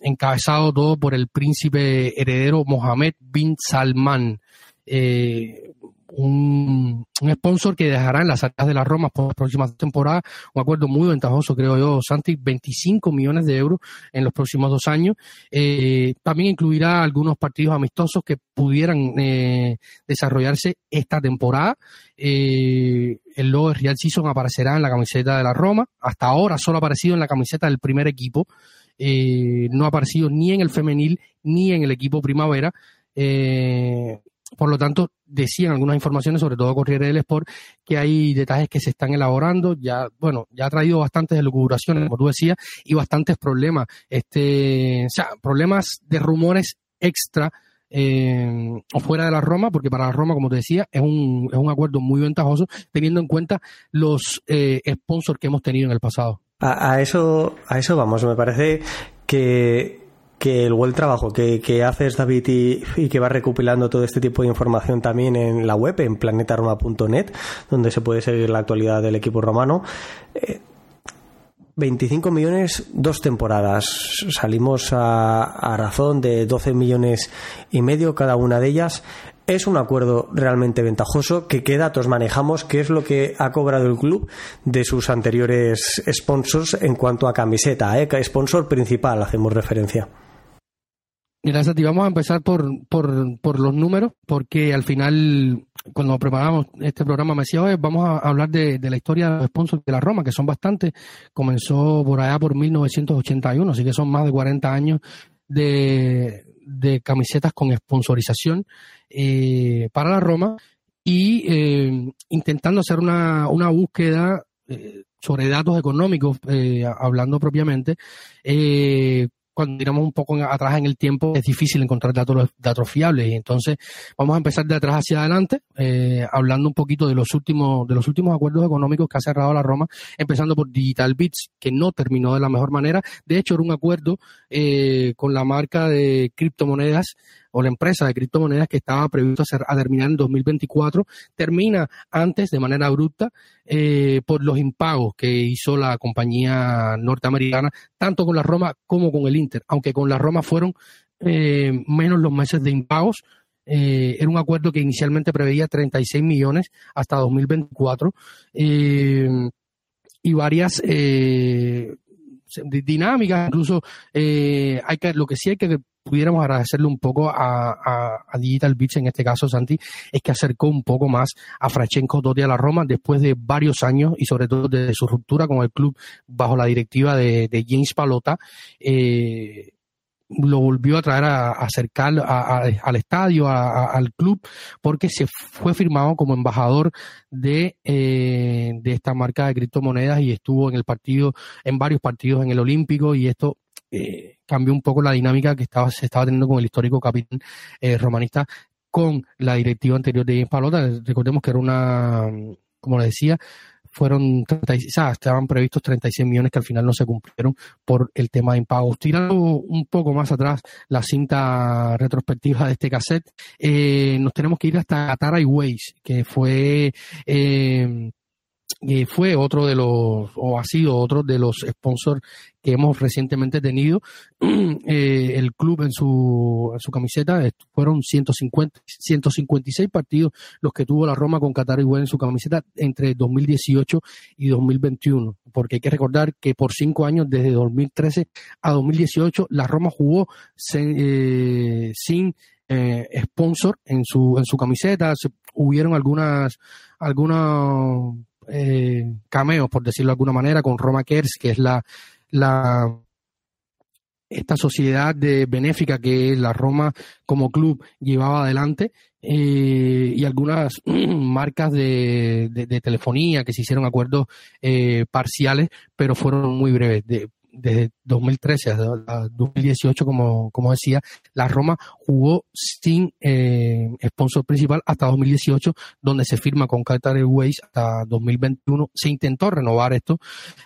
encabezado todo por el príncipe heredero Mohammed bin Salman. Eh, un, sponsor que dejará en las arcas de la Roma por la próxima temporada un acuerdo muy ventajoso, creo yo, Santi, 25 millones de euros en los próximos dos años. Eh, también incluirá algunos partidos amistosos que pudieran eh, desarrollarse esta temporada. el logo de Real Season aparecerá en la camiseta de la Roma. Hasta ahora solo ha aparecido en la camiseta del primer equipo. Eh, no ha aparecido ni en el femenil ni en el equipo primavera. Eh, por lo tanto, decían algunas informaciones, sobre todo Corriere del Sport, que hay detalles que se están elaborando. Ya, bueno, ya ha traído bastantes elucubraciones, como tú decías, y bastantes problemas. Este, o sea, problemas de rumores extra eh, o fuera de la Roma, porque para la Roma, como te decía, es un, es un acuerdo muy ventajoso, teniendo en cuenta los eh, sponsors que hemos tenido en el pasado. A, eso, a eso vamos. Me parece que, el buen trabajo que, que haces, David, y, que va recopilando todo este tipo de información también en la web, en planetaroma.net, donde se puede seguir la actualidad del equipo romano. 25 eh, millones, dos temporadas. Salimos a, a, razón de 12 millones y medio cada una de ellas es un acuerdo realmente ventajoso. ¿Qué, qué datos manejamos? ¿Qué es lo que ha cobrado el club de sus anteriores sponsors en cuanto a camiseta? Eh? Sponsor principal, hacemos referencia. Mira, Sati, vamos a empezar por, por, los números, porque al final cuando preparamos este programa me decía, vamos a hablar de, la historia de los sponsors de la Roma, que son bastantes. Comenzó por allá por 1981, así que son más de 40 años de, camisetas con sponsorización eh, para la Roma y eh, intentando hacer una, una búsqueda eh, sobre datos económicos, hablando propiamente, cuando miramos un poco atrás en el tiempo es difícil encontrar datos, datos fiables. Y entonces vamos a empezar de atrás hacia adelante eh, hablando un poquito de los últimos de los últimos acuerdos económicos que ha cerrado la Roma empezando por Digital Bits que no terminó de la mejor manera. De hecho era un acuerdo eh, con la marca de criptomonedas o la empresa de criptomonedas que estaba previsto a, terminar en 2024 termina antes de manera abrupta eh, por los impagos que hizo la compañía norteamericana tanto con la Roma como con el Inter, aunque con la Roma fueron eh, menos los meses de impagos. Eh, era un acuerdo que inicialmente preveía 36 millones hasta 2024 y varias dinámicas, incluso hay que, lo que sí hay que pudiéramos agradecerle un poco a, Digital Beach, en este caso, Santi, es que acercó un poco más a Frachenko Totti a la Roma después de varios años y sobre todo desde su ruptura con el club bajo la directiva de, James Palota. Eh, lo volvió a traer a, acercar al estadio, al club, porque se fue firmado como embajador eh, de esta marca de criptomonedas y estuvo en el partido, en varios partidos en el Olímpico y esto eh, cambió un poco la dinámica que estaba, se estaba teniendo con el histórico capitán eh, romanista con la directiva anterior de James Palota. Recordemos que era una, como le decía, fueron 30, estaban previstos 36 millones que al final no se cumplieron por el tema de impagos. Tirando un poco más atrás la cinta retrospectiva de este cassette, eh, nos tenemos que ir hasta Qatar Airways, que fue eh, y fue otro de los, o ha sido otro de los sponsors que hemos recientemente tenido. Eh, el club en su, en su camiseta fueron 150, 156 partidos los que tuvo la Roma con Qatar y en su camiseta entre 2018 y 2021. Porque hay que recordar que por cinco años, desde 2013 a 2018, la Roma jugó eh, sin eh, sponsor en su, en su camiseta. hubieron algunas, algunas eh, cameos, por decirlo de alguna manera, con Roma Kers, que es la, la esta sociedad de benéfica que la Roma como club llevaba adelante eh, y algunas marcas de, de, telefonía que se hicieron acuerdos eh, parciales pero fueron muy breves. De, desde 2013 a 2018, como, como decía, la Roma jugó sin eh, sponsor principal hasta 2018, donde se firma con Qatar Airways hasta 2021. Se intentó renovar esto,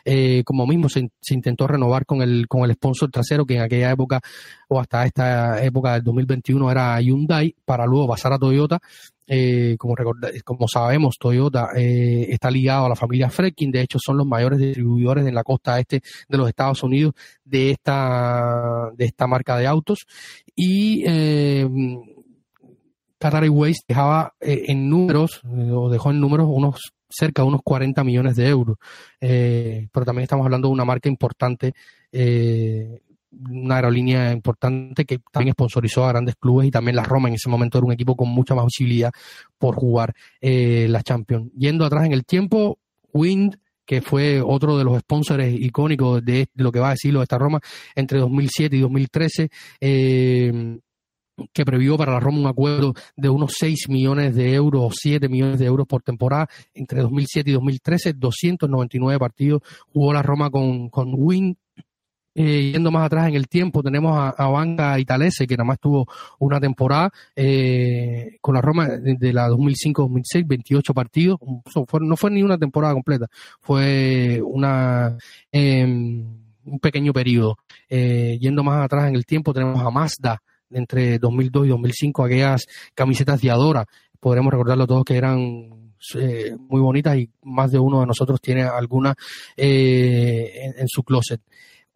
eh, como mismo se, se, intentó renovar con el, con el sponsor trasero, que en aquella época o hasta esta época del 2021 era Hyundai, para luego pasar a Toyota eh, como, como sabemos, Toyota eh, está ligado a la familia Fredkin, de hecho son los mayores distribuidores en la costa este de los Estados Unidos de esta, de esta marca de autos. Y eh, Qatar Airways dejaba eh, en números, o dejó en números unos cerca de unos 40 millones de euros. pero también estamos hablando de una marca importante eh, una aerolínea importante que también sponsorizó a grandes clubes y también la Roma en ese momento era un equipo con mucha más posibilidad por jugar eh, la Champions. Yendo atrás en el tiempo, Wind, que fue otro de los sponsors icónicos de, lo que va a decirlo de esta Roma entre 2007 y 2013, eh, que previó para la Roma un acuerdo de unos 6 millones de euros o 7 millones de euros por temporada entre 2007 y 2013, 299 partidos jugó la Roma con, con Wind eh, yendo más atrás en el tiempo, tenemos a, a Banga Italese, que nada más tuvo una temporada eh, con la Roma de, la 2005-2006, 28 partidos. no fue ni una temporada completa, fue una em, un pequeño periodo. Eh, yendo más atrás en el tiempo, tenemos a Mazda entre 2002 y 2005, aquellas camisetas de Adora. Podremos recordarlo todos que eran muy bonitas y más de uno de nosotros tiene alguna en, su closet.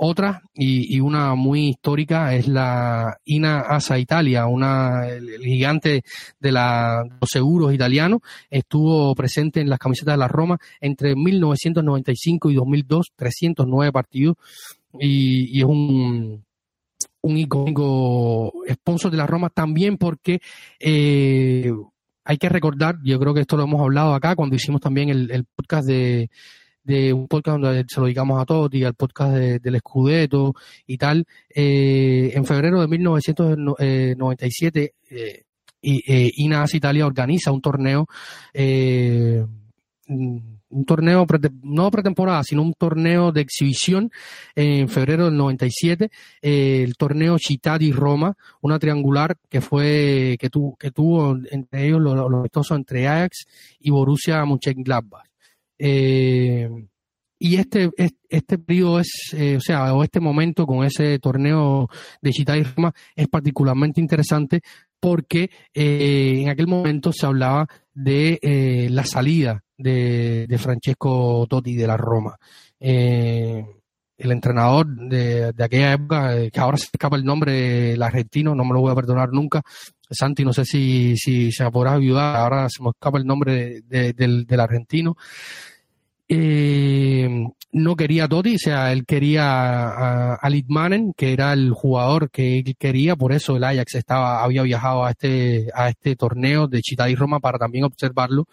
Otra y, una muy histórica es la INA ASA Italia, una, el, gigante de, la, los seguros italianos. Estuvo presente en las camisetas de la Roma entre 1995 y 2002, 309 partidos y, es un, un icónico sponsor de la Roma también porque eh, hay que recordar, yo creo que esto lo hemos hablado acá cuando hicimos también el, podcast de, de un podcast donde se lo dedicamos a Totti, al podcast del Scudetto y tal. Eh, en febrero de 1997, eh, eh, INAS Italia organiza un torneo eh, un torneo, no pretemporada, sino un torneo de exhibición en febrero del 97, eh, el torneo Città di Roma, una triangular que fue, que, tuvo que tuvo entre ellos los, los entre Ajax y Borussia Mönchengladbach. Eh, y este, este periodo es, eh, o sea, o este momento con ese torneo de di Roma es particularmente interesante porque eh, en aquel momento se hablaba de la salida de, Francesco Totti de la Roma. El entrenador de, aquella época, que ahora se escapa el nombre, el argentino, no me lo voy a perdonar nunca. Santi, no sé si, si se me podrá ayudar, ahora se me escapa el nombre del, del, argentino. Eh, no quería a Totti, o sea, él quería a, Litmanen, que era el jugador que él quería, por eso el Ajax estaba, había viajado a este, a este torneo de Chita y Roma para también observarlo.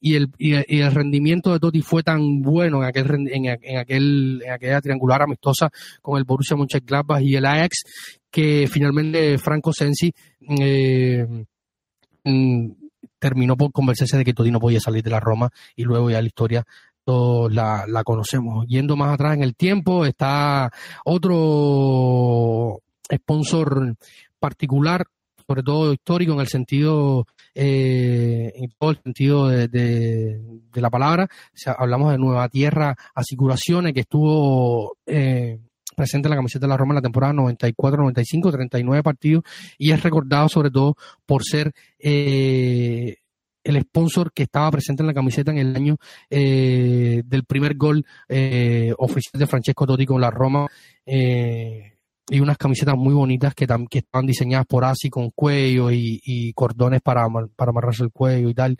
Y el, y, el rendimiento de Totti fue tan bueno en aquel, en, aquel, en aquella triangular amistosa con el Borussia Mönchengladbach y el Ajax, que finalmente Franco Sensi, eh, mm, terminó por convencerse de que Totti no podía salir de la Roma y luego ya la historia la, la conocemos. Yendo más atrás en el tiempo, está otro sponsor particular, sobre todo histórico en el sentido eh, en todo el sentido de, la palabra. hablamos de Nueva Tierra Aseguraciones, que estuvo eh, presente en la camiseta de la Roma en la temporada 94-95, 39 partidos, y es recordado sobre todo por ser eh, el sponsor que estaba presente en la camiseta en el año del primer gol oficial de Francesco Totti con la Roma. Y unas camisetas muy bonitas que, que estaban diseñadas por Asi con cuello y, cordones para, para amarrarse el cuello y tal,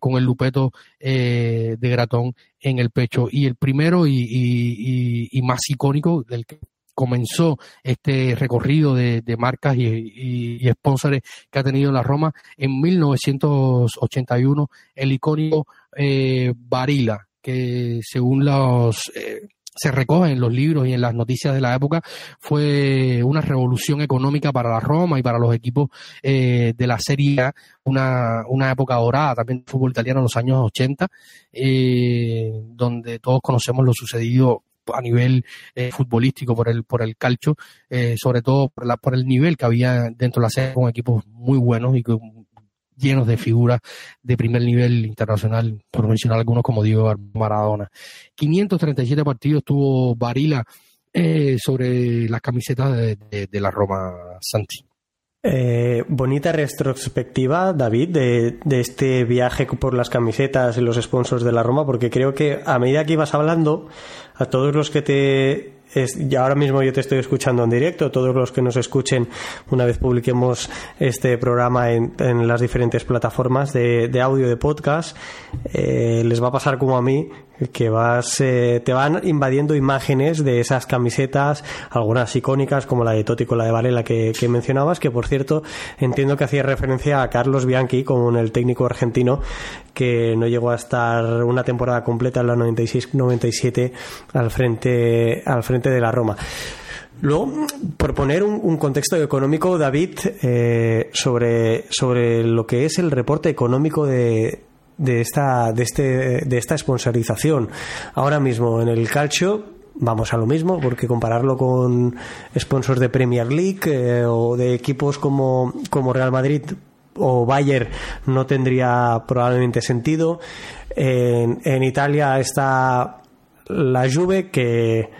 con el lupeto de gratón en el pecho. Y el primero y, más icónico, del que comenzó este recorrido de, marcas y, y, sponsors que ha tenido la Roma en 1981, el icónico eh, Barilla, que según los... Eh, se recoge en los libros y en las noticias de la época, fue una revolución económica para la Roma y para los equipos eh, de la Serie A, una, una época dorada también del fútbol italiano en los años 80, donde todos conocemos lo sucedido a nivel eh, futbolístico por el por el calcio, eh, sobre todo por, la, por el nivel que había dentro de la serie con equipos muy buenos y llenos de figuras de primer nivel internacional, por mencionar algunos como Diego Maradona. 537 partidos tuvo Barila eh, sobre las camisetas de, la Roma Santi. Eh, bonita retrospectiva, David, de, este viaje por las camisetas y los sponsors de la Roma, porque creo que a medida que ibas hablando, a todos los que te y ahora mismo yo te estoy escuchando en directo, todos los que nos escuchen una vez publiquemos este programa en, en las diferentes plataformas de, de audio de podcast, eh, les va a pasar como a mí, que vas, eh, te van invadiendo imágenes de esas camisetas, algunas icónicas como la de Totti con la de Varela que, mencionabas, que por cierto entiendo que hacía referencia a Carlos Bianchi como el técnico argentino que no llegó a estar una temporada completa en la 96-97 al frente, al frente de la Roma. Luego, por poner un, contexto económico, David, eh, sobre, sobre lo que es el reporte económico de, de esta, de, este, de esta sponsorización. Ahora mismo en el calcio vamos a lo mismo, porque compararlo con sponsors de Premier League eh, o de equipos como, como Real Madrid o Bayer no tendría probablemente sentido. En, en Italia está la Juve que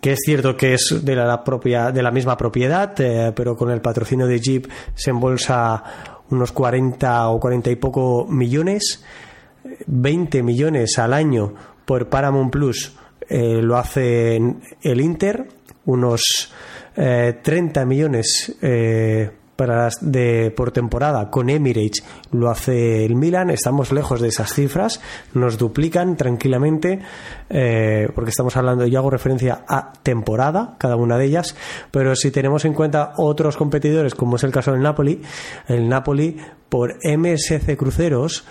que es cierto que es de la propia de la misma propiedad eh, pero con el patrocinio de Jeep se embolsa unos 40 o 40 y poco millones 20 millones al año por Paramount Plus eh, lo hace el Inter unos 30 eh, para de, por temporada con Emirates lo hace el Milan. Estamos lejos de esas cifras, nos duplican tranquilamente, eh, porque estamos hablando, yo hago referencia a temporada, cada una de ellas, pero si tenemos en cuenta otros competidores, como es el caso del Napoli, el Napoli por MSC Cruceros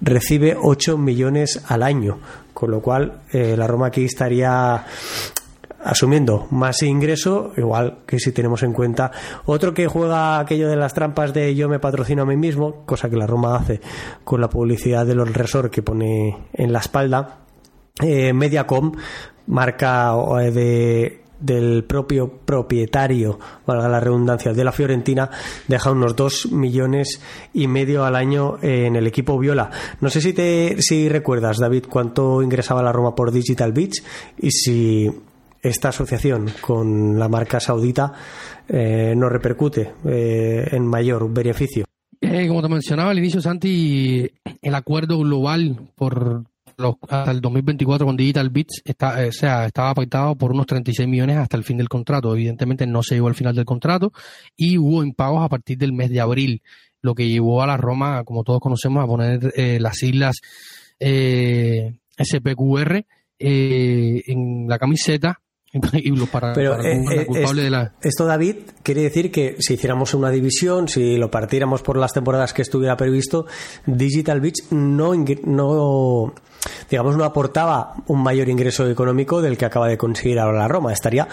recibe 8 millones al año, con lo cual eh, la Roma aquí estaría asumiendo más ingreso, igual que si tenemos en cuenta otro que juega aquello de las trampas de yo me patrocino a mí mismo, cosa que la Roma hace con la publicidad de los resort que pone en la espalda. Eh, Mediacom, marca eh, de del propio propietario, valga la redundancia, de la Fiorentina, deja unos dos millones y medio al año en el equipo Viola. No sé si te si recuerdas, David, cuánto ingresaba la Roma por Digital Beach y si esta asociación con la marca saudita eh, no repercute eh, en mayor beneficio. Eh, como te mencionaba al inicio, Santi, el acuerdo global por hasta el 2024 con Digital Bits está, eh, sea, estaba pactado por unos 36 millones hasta el fin del contrato. Evidentemente no se llegó al final del contrato y hubo impagos a partir del mes de abril, lo que llevó a la Roma, como todos conocemos, a poner eh, las islas eh, SPQR en la camiseta para, Pero culpable de la... esto, David, quiere decir que si hiciéramos una división, si lo partiéramos por las temporadas que estuviera previsto, Digital Beach no, no digamos, no aportaba un mayor ingreso económico del que acaba de conseguir ahora la Roma. Estaría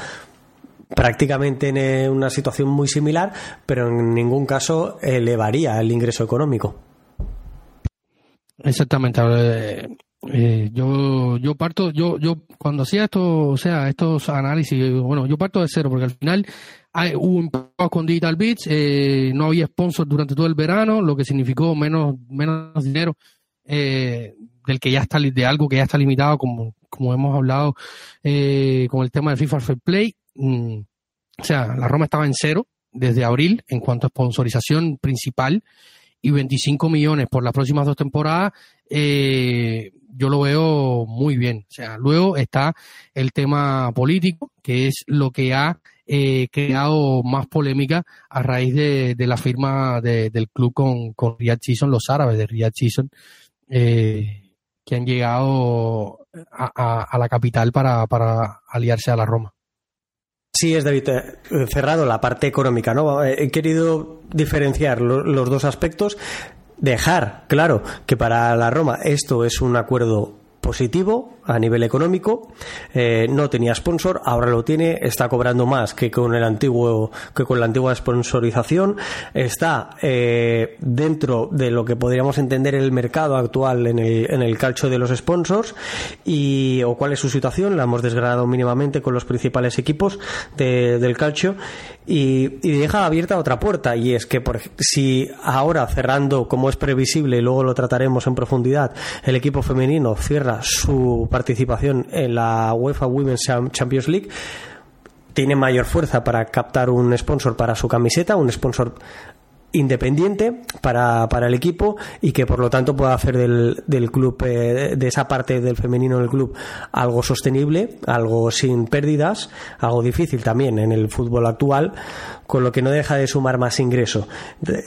prácticamente en eh, una situación muy similar, pero en ningún caso elevaría el ingreso económico. Exactamente. Eh, yo yo parto yo yo cuando hacía esto o sea estos análisis bueno yo parto de cero porque al final hay, hubo un con Digital Beats eh, no había sponsors durante todo el verano lo que significó menos menos dinero eh, del que ya está de algo que ya está limitado como, como hemos hablado eh, con el tema del FIFA Fair Play. Mm, o sea la Roma estaba en cero desde abril en cuanto a sponsorización principal y 25 millones por las próximas dos temporadas eh, yo lo veo muy bien o sea luego está el tema político que es lo que ha eh, creado más polémica a raíz de, la firma del club con, con Riyad Season, los árabes de Riyad Season, eh, que han llegado a, la capital para, aliarse a la Roma. Sí, es David, cerrado la parte económica, ¿no? He querido diferenciar los dos aspectos, dejar claro que para la Roma esto es un acuerdo positivo a nivel económico. Eh, no tenía sponsor, ahora lo tiene, está cobrando más que con el antiguo, que con la antigua sponsorización. Está eh, dentro de lo que podríamos entender el mercado actual en el, en el calcio de los sponsors y o cuál es su situación. La hemos desgranado mínimamente con los principales equipos del calcio y, y, deja abierta otra puerta y es que por, si ahora cerrando como es previsible, luego lo trataremos en profundidad, el equipo femenino cierra su participación en la UEFA Women's Champions League tiene mayor fuerza para captar un sponsor para su camiseta, un sponsor independiente para, para el equipo y que por lo tanto pueda hacer del, del club, eh, de esa parte del femenino del club, algo sostenible, algo sin pérdidas, algo difícil también en el fútbol actual, con lo que no deja de sumar más ingreso.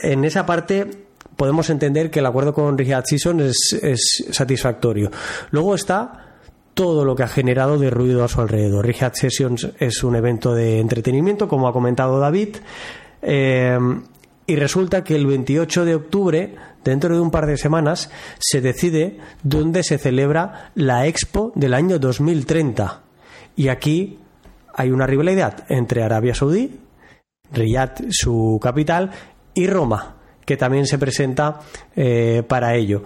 En esa parte podemos entender que el acuerdo con Richard Season es, es satisfactorio. Luego está todo lo que ha generado de ruido a su alrededor. Richard Sessions es un evento de entretenimiento, como ha comentado David, eh, y resulta que el 28 de octubre, dentro de un par de semanas, se decide dónde se celebra la Expo del año 2030. Y aquí hay una rivalidad entre Arabia Saudí, Riyadh, su capital, y Roma, que también se presenta eh, para ello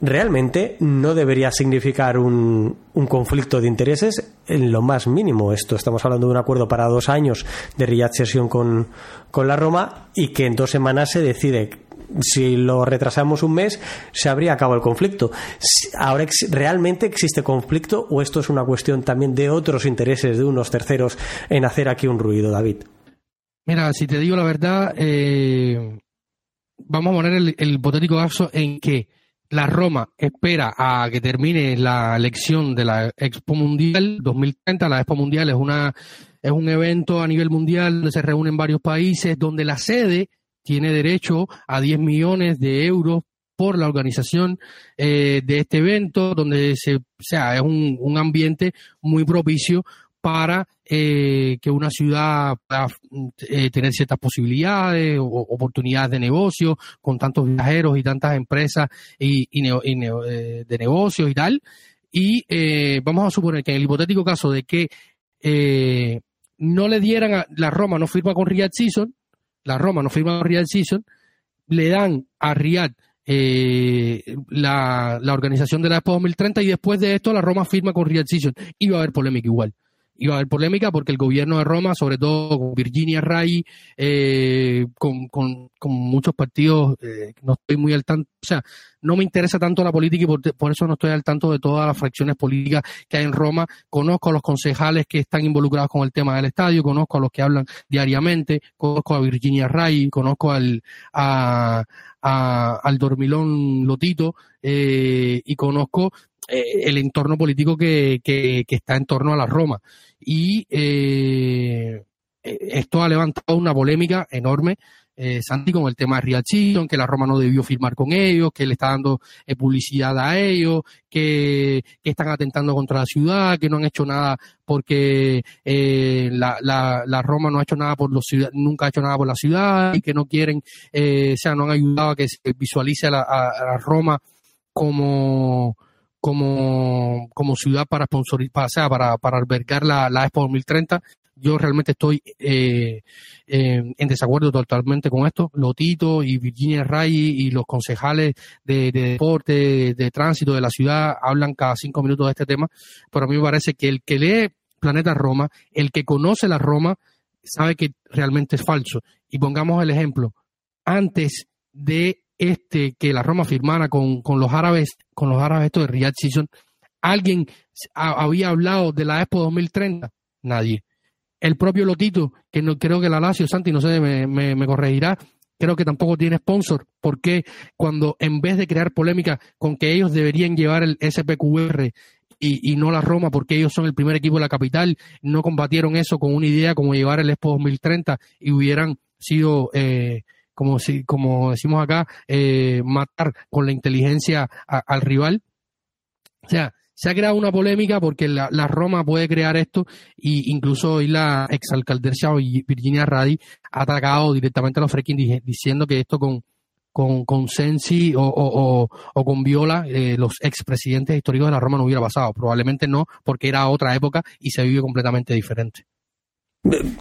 realmente no debería significar un, un, conflicto de intereses en lo más mínimo. Esto estamos hablando de un acuerdo para dos años de Riyadh Sesión con, con la Roma y que en dos semanas se decide si lo retrasamos un mes, se habría acabado el conflicto. ¿Ahora realmente existe conflicto o esto es una cuestión también de otros intereses de unos terceros en hacer aquí un ruido, David? Mira, si te digo la verdad, eh, vamos a poner el, el hipotético en que la Roma espera a que termine la elección de la Expo Mundial 2030. La Expo Mundial es una es un evento a nivel mundial donde se reúnen varios países, donde la sede tiene derecho a 10 millones de euros por la organización eh, de este evento, donde se, sea, es un, un ambiente muy propicio para eh, que una ciudad pueda eh, tener ciertas posibilidades o oportunidades de negocio con tantos viajeros y tantas empresas y, y, eh, de negocios y tal. Y eh, vamos a suponer que en el hipotético caso de que no le dieran a la Roma no firma con Riyadh Season, la Roma no firma con Riyadh Season, le dan a Riyadh eh, la, la, organización de la Expo 2030 y después de esto la Roma firma con Riyadh Season. Y va a haber polémica igual iba a haber polémica porque el gobierno de Roma, sobre todo con Virginia Ray, eh, con, con, con, muchos partidos, eh, no estoy muy al tanto, o sea, no me interesa tanto la política y por, por, eso no estoy al tanto de todas las fracciones políticas que hay en Roma. Conozco a los concejales que están involucrados con el tema del estadio, conozco a los que hablan diariamente, conozco a Virginia Ray, conozco al, a, a, al dormilón Lotito eh, y conozco eh, el entorno político que, que, está en torno a la Roma. Y eh, esto ha levantado una polémica enorme, eh, Santi, con el tema de Riachillon, que la Roma no debió firmar con ellos, que le está dando eh, publicidad a ellos, que, que, están atentando contra la ciudad, que no han hecho nada porque eh, la, la, la, Roma no ha hecho nada por los ciudad, nunca ha hecho nada por la ciudad y que no quieren, o sea, no han ayudado a que se visualice a la, a la Roma como como, como ciudad para o sea, para, para albergar la, la Expo 2030. Yo realmente estoy eh, en desacuerdo totalmente con esto. Lotito y Virginia Ray y los concejales de, de deporte, de, de, tránsito de la ciudad hablan cada cinco minutos de este tema, pero a mí me parece que el que lee Planeta Roma, el que conoce la Roma, sabe que realmente es falso. Y pongamos el ejemplo, antes de este que la Roma firmara con, con los árabes, con los árabes esto de Riyadh Season, ¿alguien había hablado de la Expo 2030? Nadie. El propio Lotito, que no creo que la Lazio, Santi, no sé, me, corregirá, creo que tampoco tiene sponsor, porque cuando en vez de crear polémica con que ellos deberían llevar el SPQR y, y, no la Roma, porque ellos son el primer equipo de la capital, no combatieron eso con una idea como llevar el Expo 2030 y hubieran sido eh, como, si, como decimos acá, eh, matar con la inteligencia al rival. O sea, se ha creado una polémica porque la, Roma puede crear esto y incluso hoy la exalcaldesa Virginia Radi ha atacado directamente a los freaking diciendo que esto con, con, con Sensi o, o, o, o con Viola, eh, los expresidentes históricos de la Roma no hubiera pasado. Probablemente no, porque era otra época y se vive completamente diferente.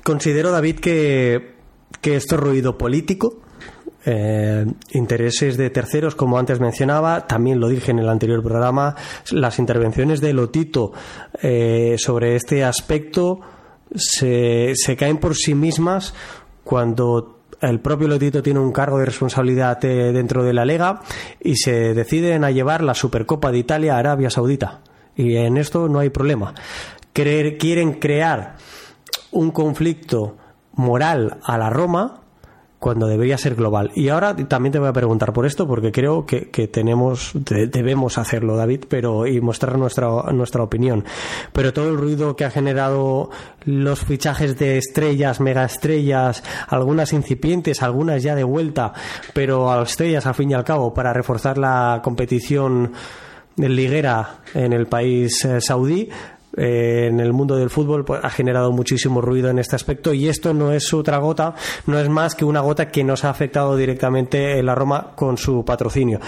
Considero, David, que que esto es ruido político, eh, intereses de terceros, como antes mencionaba, también lo dije en el anterior programa, las intervenciones de Lotito eh, sobre este aspecto se, se, caen por sí mismas cuando el propio Lotito tiene un cargo de responsabilidad eh, dentro de la Lega y se deciden a llevar la Supercopa de Italia a Arabia Saudita. Y en esto no hay problema. Quieren crear un conflicto moral a la Roma cuando debería ser global. Y ahora también te voy a preguntar por esto, porque creo que, que tenemos, debemos hacerlo, David, pero y mostrar nuestra, nuestra opinión. Pero todo el ruido que ha generado los fichajes de estrellas, megaestrellas, algunas incipientes, algunas ya de vuelta, pero a estrellas al fin y al cabo, para reforzar la competición liguera en el país eh, saudí, eh, en el mundo del fútbol pues, ha generado muchísimo ruido en este aspecto y esto no es otra gota, no es más que una gota que nos ha afectado directamente en la Roma con su patrocinio.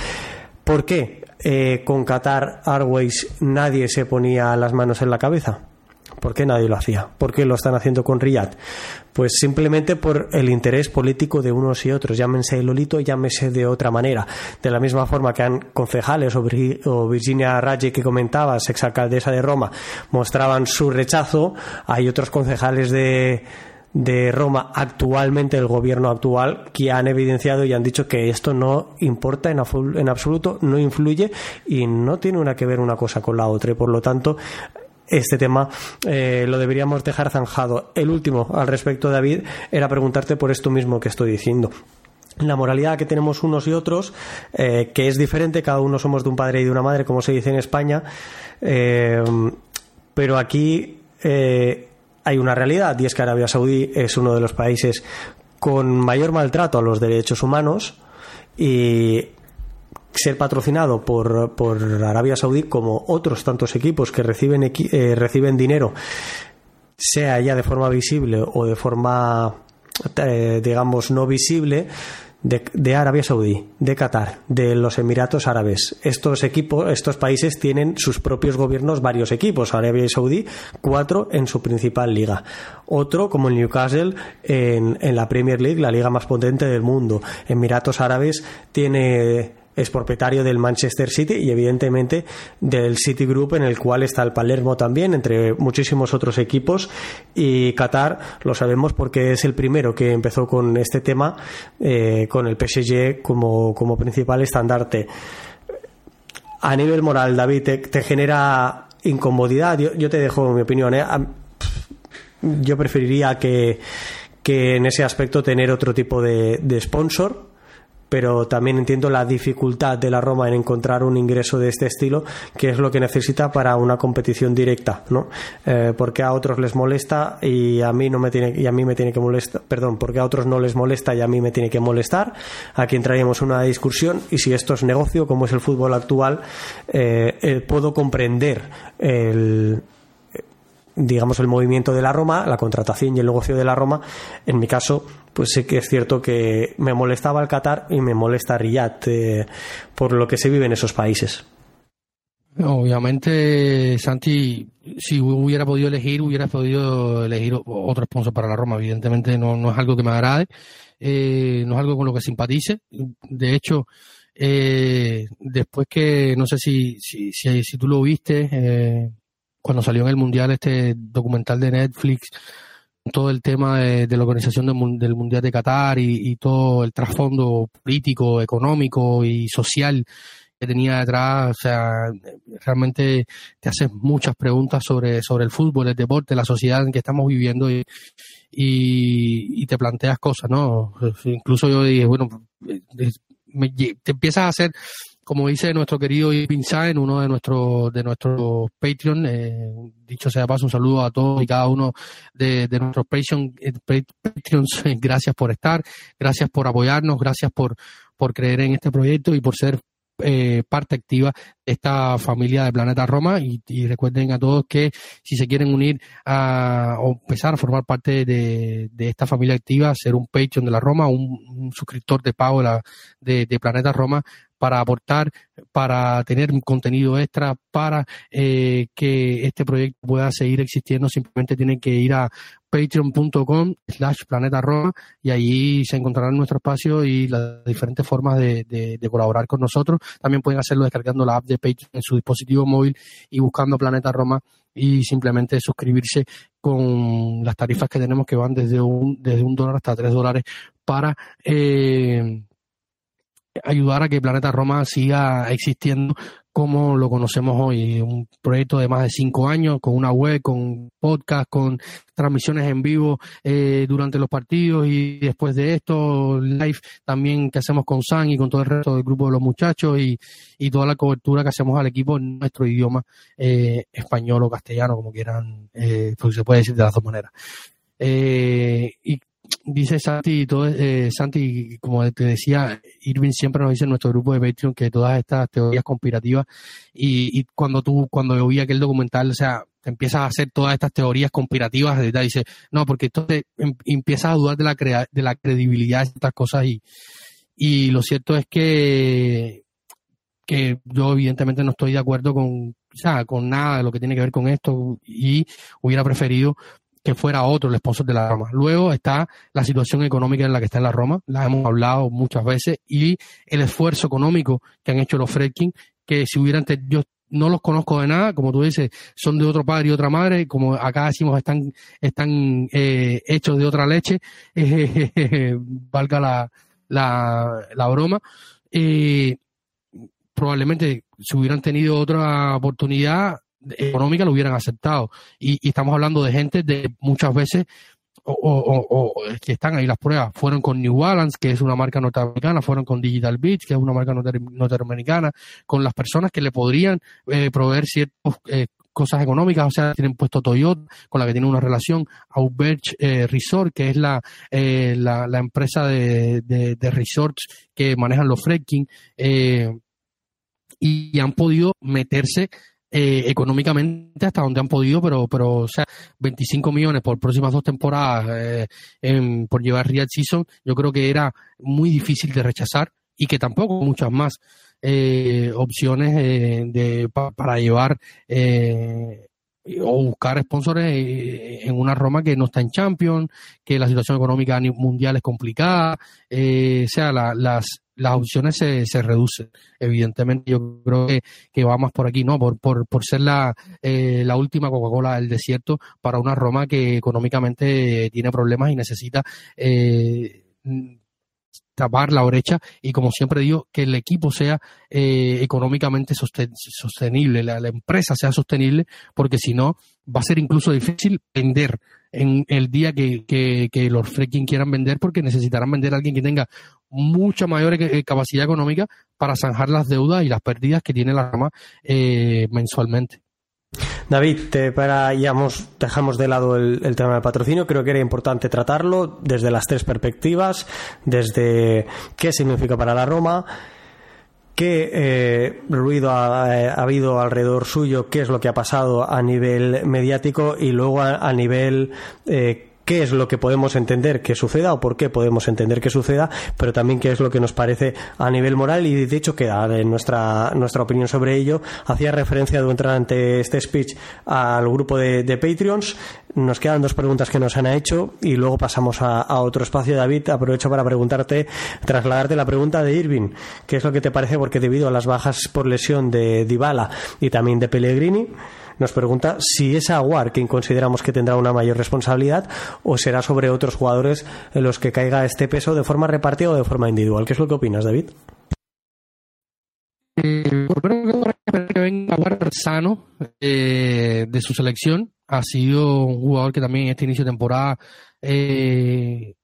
¿Por qué eh, con Qatar Airways nadie se ponía las manos en la cabeza? ¿Por qué nadie lo hacía? ¿Por qué lo están haciendo con Riyadh? Pues simplemente por el interés político de unos y otros, llámense Lolito, llámese de otra manera. De la misma forma que han concejales o Virginia Raggi que comentabas, exalcaldesa de Roma, mostraban su rechazo, hay otros concejales de de Roma actualmente, el gobierno actual, que han evidenciado y han dicho que esto no importa en, en absoluto, no influye y no tiene una que ver una cosa con la otra. Y por lo tanto, este tema eh, lo deberíamos dejar zanjado. El último al respecto, David, era preguntarte por esto mismo que estoy diciendo la moralidad que tenemos unos y otros, eh, que es diferente, cada uno somos de un padre y de una madre, como se dice en España, eh, pero aquí hay una realidad y es que Arabia Saudí es uno de los países con mayor maltrato a los derechos humanos y ser patrocinado por, por Arabia Saudí como otros tantos equipos que reciben, eh, reciben dinero, sea ya de forma visible o de forma, eh, digamos, no visible, de, Arabia Saudí, de Qatar, de los Emiratos Árabes. Estos equipos, estos países tienen sus propios gobiernos, varios equipos. Arabia Saudí, cuatro en su principal liga. Otro, como el Newcastle, en, en la Premier League, la liga más potente del mundo. Emiratos Árabes tiene es propietario del Manchester City y evidentemente del City Group en el cual está el Palermo también, entre muchísimos otros equipos. Y Qatar lo sabemos porque es el primero que empezó con este tema, eh, con el PSG como, como principal estandarte. A nivel moral, David, te, genera incomodidad. Yo, te dejo mi opinión. ¿eh? Yo preferiría que, que en ese aspecto tener otro tipo de, de sponsor pero también entiendo la dificultad de la Roma en encontrar un ingreso de este estilo, que es lo que necesita para una competición directa, ¿no? Eh, porque a otros les molesta y a mí no me tiene y a mí me tiene que molestar, perdón, porque a otros no les molesta y a mí me tiene que molestar. Aquí entraríamos una discusión y si esto es negocio, como es el fútbol actual, eh, eh, puedo comprender el digamos, el movimiento de la Roma, la contratación y el negocio de la Roma, en mi caso, pues sé que es cierto que me molestaba el Qatar y me molesta Riyadh eh, por lo que se vive en esos países. Obviamente, Santi, si hubiera podido elegir, hubiera podido elegir otro sponsor para la Roma. Evidentemente no, no es algo que me agrade, eh, no es algo con lo que simpatice. De hecho, eh, después que, no sé si, si, si, si tú lo viste, eh, cuando salió en el Mundial este documental de Netflix, todo el tema de, la organización del, Mundial de Qatar y, todo el trasfondo político, económico y social que tenía detrás, o sea, realmente te haces muchas preguntas sobre, sobre el fútbol, el deporte, la sociedad en que estamos viviendo y, y, te planteas cosas, ¿no? Incluso yo dije, bueno, te empiezas a hacer como dice nuestro querido Irving en uno de nuestros de nuestros Patreon, eh, dicho sea paso, un saludo a todos y cada uno de, nuestros Patreon, eh, Patreons, gracias por estar, gracias por apoyarnos, gracias por, por creer en este proyecto y por ser eh, parte activa de esta familia de Planeta Roma. Y, recuerden a todos que si se quieren unir a, o empezar a formar parte de, esta familia activa, ser un Patreon de la Roma, un, suscriptor de pago de, de, Planeta Roma, para aportar, para tener contenido extra, para eh, que este proyecto pueda seguir existiendo, simplemente tienen que ir a patreon.com slash planeta Roma y allí se encontrarán nuestro espacio y las diferentes formas de, de, colaborar con nosotros. También pueden hacerlo descargando la app de Patreon en su dispositivo móvil y buscando Planeta Roma y simplemente suscribirse con las tarifas que tenemos que van desde un, desde un dólar hasta tres dólares para eh, ayudar a que Planeta Roma siga existiendo como lo conocemos hoy. Un proyecto de más de cinco años, con una web, con podcast, con transmisiones en vivo eh, durante los partidos y después de esto, live también que hacemos con San y con todo el resto del grupo de los muchachos y, y toda la cobertura que hacemos al equipo en nuestro idioma eh, español o castellano, como quieran, eh, porque se puede decir de las dos maneras. Eh, y dice Santi, todo, eh, Santi, como te decía, Irving siempre nos dice en nuestro grupo de Patreon que todas estas teorías conspirativas y, y cuando tú, cuando yo vi aquel documental, o sea, te empiezas a hacer todas estas teorías conspirativas, ¿verdad? dice, no, porque entonces em, empiezas a dudar de la, crea de la credibilidad de estas cosas y, y lo cierto es que, que yo evidentemente no estoy de acuerdo con, o sea, con nada de lo que tiene que ver con esto y hubiera preferido que fuera otro el sponsor de la Roma. Luego está la situación económica en la que está la Roma, la hemos hablado muchas veces, y el esfuerzo económico que han hecho los Fredkin, que si hubieran, yo no los conozco de nada, como tú dices, son de otro padre y otra madre, como acá decimos, están, están eh, hechos de otra leche, valga la, la, la broma. Eh, probablemente si hubieran tenido otra oportunidad, económica lo hubieran aceptado. Y, estamos hablando de gente de muchas veces o, que están ahí las pruebas. Fueron con New Balance, que es una marca norteamericana, fueron con Digital Beach, que es una marca norteamericana, con las personas que le podrían eh, proveer ciertos eh, cosas económicas, o sea, tienen puesto Toyota, con la que tiene una relación, Auberge eh, Resort, que es la, eh, la, empresa de, de, resorts que manejan los fracking, eh, y, han podido meterse económicamente hasta donde han podido, pero, pero o sea, 25 millones por próximas dos temporadas por llevar Real Season, yo creo que era muy difícil de rechazar y que tampoco muchas más eh, opciones eh, de, para llevar eh, o buscar sponsors en una Roma que no está en Champions, que la situación económica mundial es complicada, o sea, las, las opciones se, se reducen. Evidentemente, yo creo que, que va más por aquí, ¿no? Por, por, por ser la, la última Coca-Cola del desierto para una Roma que económicamente tiene problemas y necesita tapar la brecha y como siempre digo que el equipo sea eh, económicamente sostenible, la, empresa sea sostenible porque si no va a ser incluso difícil vender en el día que, que, los freaking quieran vender porque necesitarán vender a alguien que tenga mucha mayor eh, capacidad económica para zanjar las deudas y las pérdidas que tiene la rama eh, mensualmente. David, para, ya dejamos de lado el, tema del patrocinio. Creo que era importante tratarlo desde las tres perspectivas, desde qué significa para la Roma, qué eh, ruido ha, habido alrededor suyo, qué es lo que ha pasado a nivel mediático y luego a, nivel eh, qué es lo que podemos entender que suceda o por qué podemos entender que suceda, pero también qué es lo que nos parece a nivel moral y de hecho queda de nuestra, nuestra opinión sobre ello. Hacía referencia durante este speech al grupo de, de Patreons. Nos quedan dos preguntas que nos han hecho y luego pasamos a, otro espacio. David, aprovecho para preguntarte, trasladarte la pregunta de Irving. ¿Qué es lo que te parece? Porque debido a las bajas por lesión de Dybala y también de Pellegrini, nos pregunta si es Aguar quien consideramos que tendrá una mayor responsabilidad o será sobre otros jugadores en los que caiga este peso de forma repartida o de forma individual. ¿Qué es lo que opinas, David? Eh, que venga Aguar sano eh, de su selección. Ha sido un jugador que también en este inicio de temporada eh,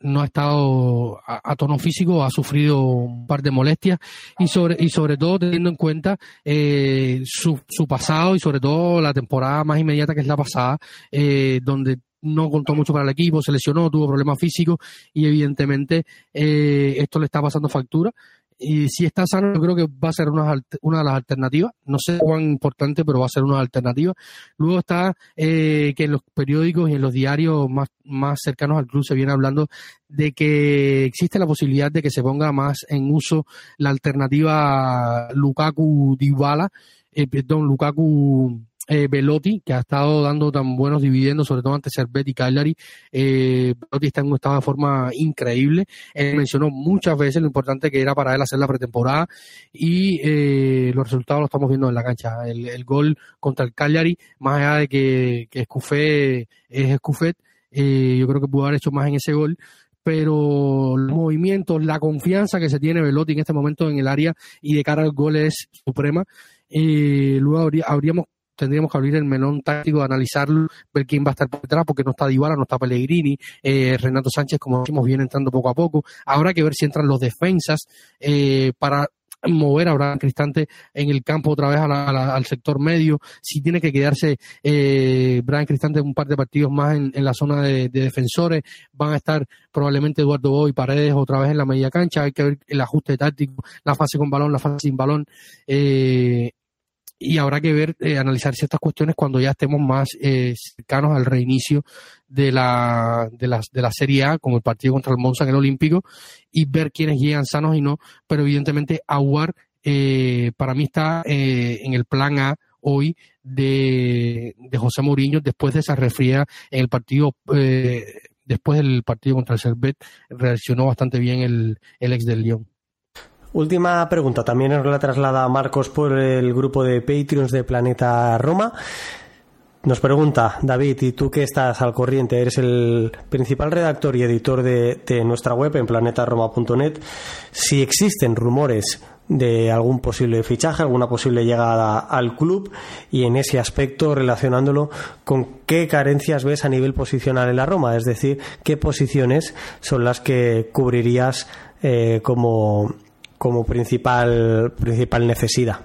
no ha estado a, tono físico, ha sufrido un par de molestias y sobre, y sobre todo teniendo en cuenta eh, su, su pasado y sobre todo la temporada más inmediata que es la pasada, eh, donde no contó mucho para el equipo, se lesionó, tuvo problemas físicos y evidentemente eh, esto le está pasando factura y si está sano, yo creo que va a ser una, de las alternativas. No sé cuán importante, pero va a ser una alternativa. Luego está eh, que en los periódicos y en los diarios más, más cercanos al club se viene hablando de que existe la posibilidad de que se ponga más en uso la alternativa Lukaku-Dybala, eh, perdón, Lukaku eh, Velotti, que ha estado dando tan buenos dividendos, sobre todo ante Servet y Cagliari. Eh, Velotti está en un de forma increíble. Él mencionó muchas veces lo importante que era para él hacer la pretemporada y eh, los resultados los estamos viendo en la cancha. El, gol contra el Cagliari, más allá de que, que Escufé es Escufet, eh, yo creo que pudo haber hecho más en ese gol pero los movimientos, la confianza que se tiene Velotti en este momento en el área y de cara al gol es suprema. Eh, luego habríamos tendríamos que abrir el melón táctico, analizarlo, ver quién va a estar por detrás, porque no está Dybala, no está Pellegrini, eh, Renato Sánchez, como decimos, viene entrando poco a poco. Habrá que ver si entran los defensas eh, para mover a Brian Cristante en el campo otra vez al sector medio, si tiene que quedarse eh, Brian Cristante un par de partidos más en, la zona de, defensores, van a estar probablemente Eduardo Boy y Paredes otra vez en la media cancha, hay que ver el ajuste táctico, la fase con balón, la fase sin balón, eh, y habrá que ver, eh, analizar ciertas cuestiones cuando ya estemos más eh, cercanos al reinicio de la, de, la, de la Serie A, como el partido contra el Monza en el Olímpico, y ver quiénes llegan sanos y no, pero evidentemente Aguar eh, para mí está eh, en el plan A hoy de, de José Mourinho después de esa refriega en el partido eh, después del partido contra el Servet reaccionó bastante bien el, el ex del Lyon. Última pregunta, también nos la traslada Marcos por el grupo de Patreons de Planeta Roma. Nos pregunta David, y tú que estás al corriente, eres el principal redactor y editor de, nuestra web en planetaroma.net, si existen rumores de algún posible fichaje, alguna posible llegada al club y en ese aspecto relacionándolo con qué carencias ves a nivel posicional en la Roma, es decir, qué posiciones son las que cubrirías eh, como como principal, principal necesidad.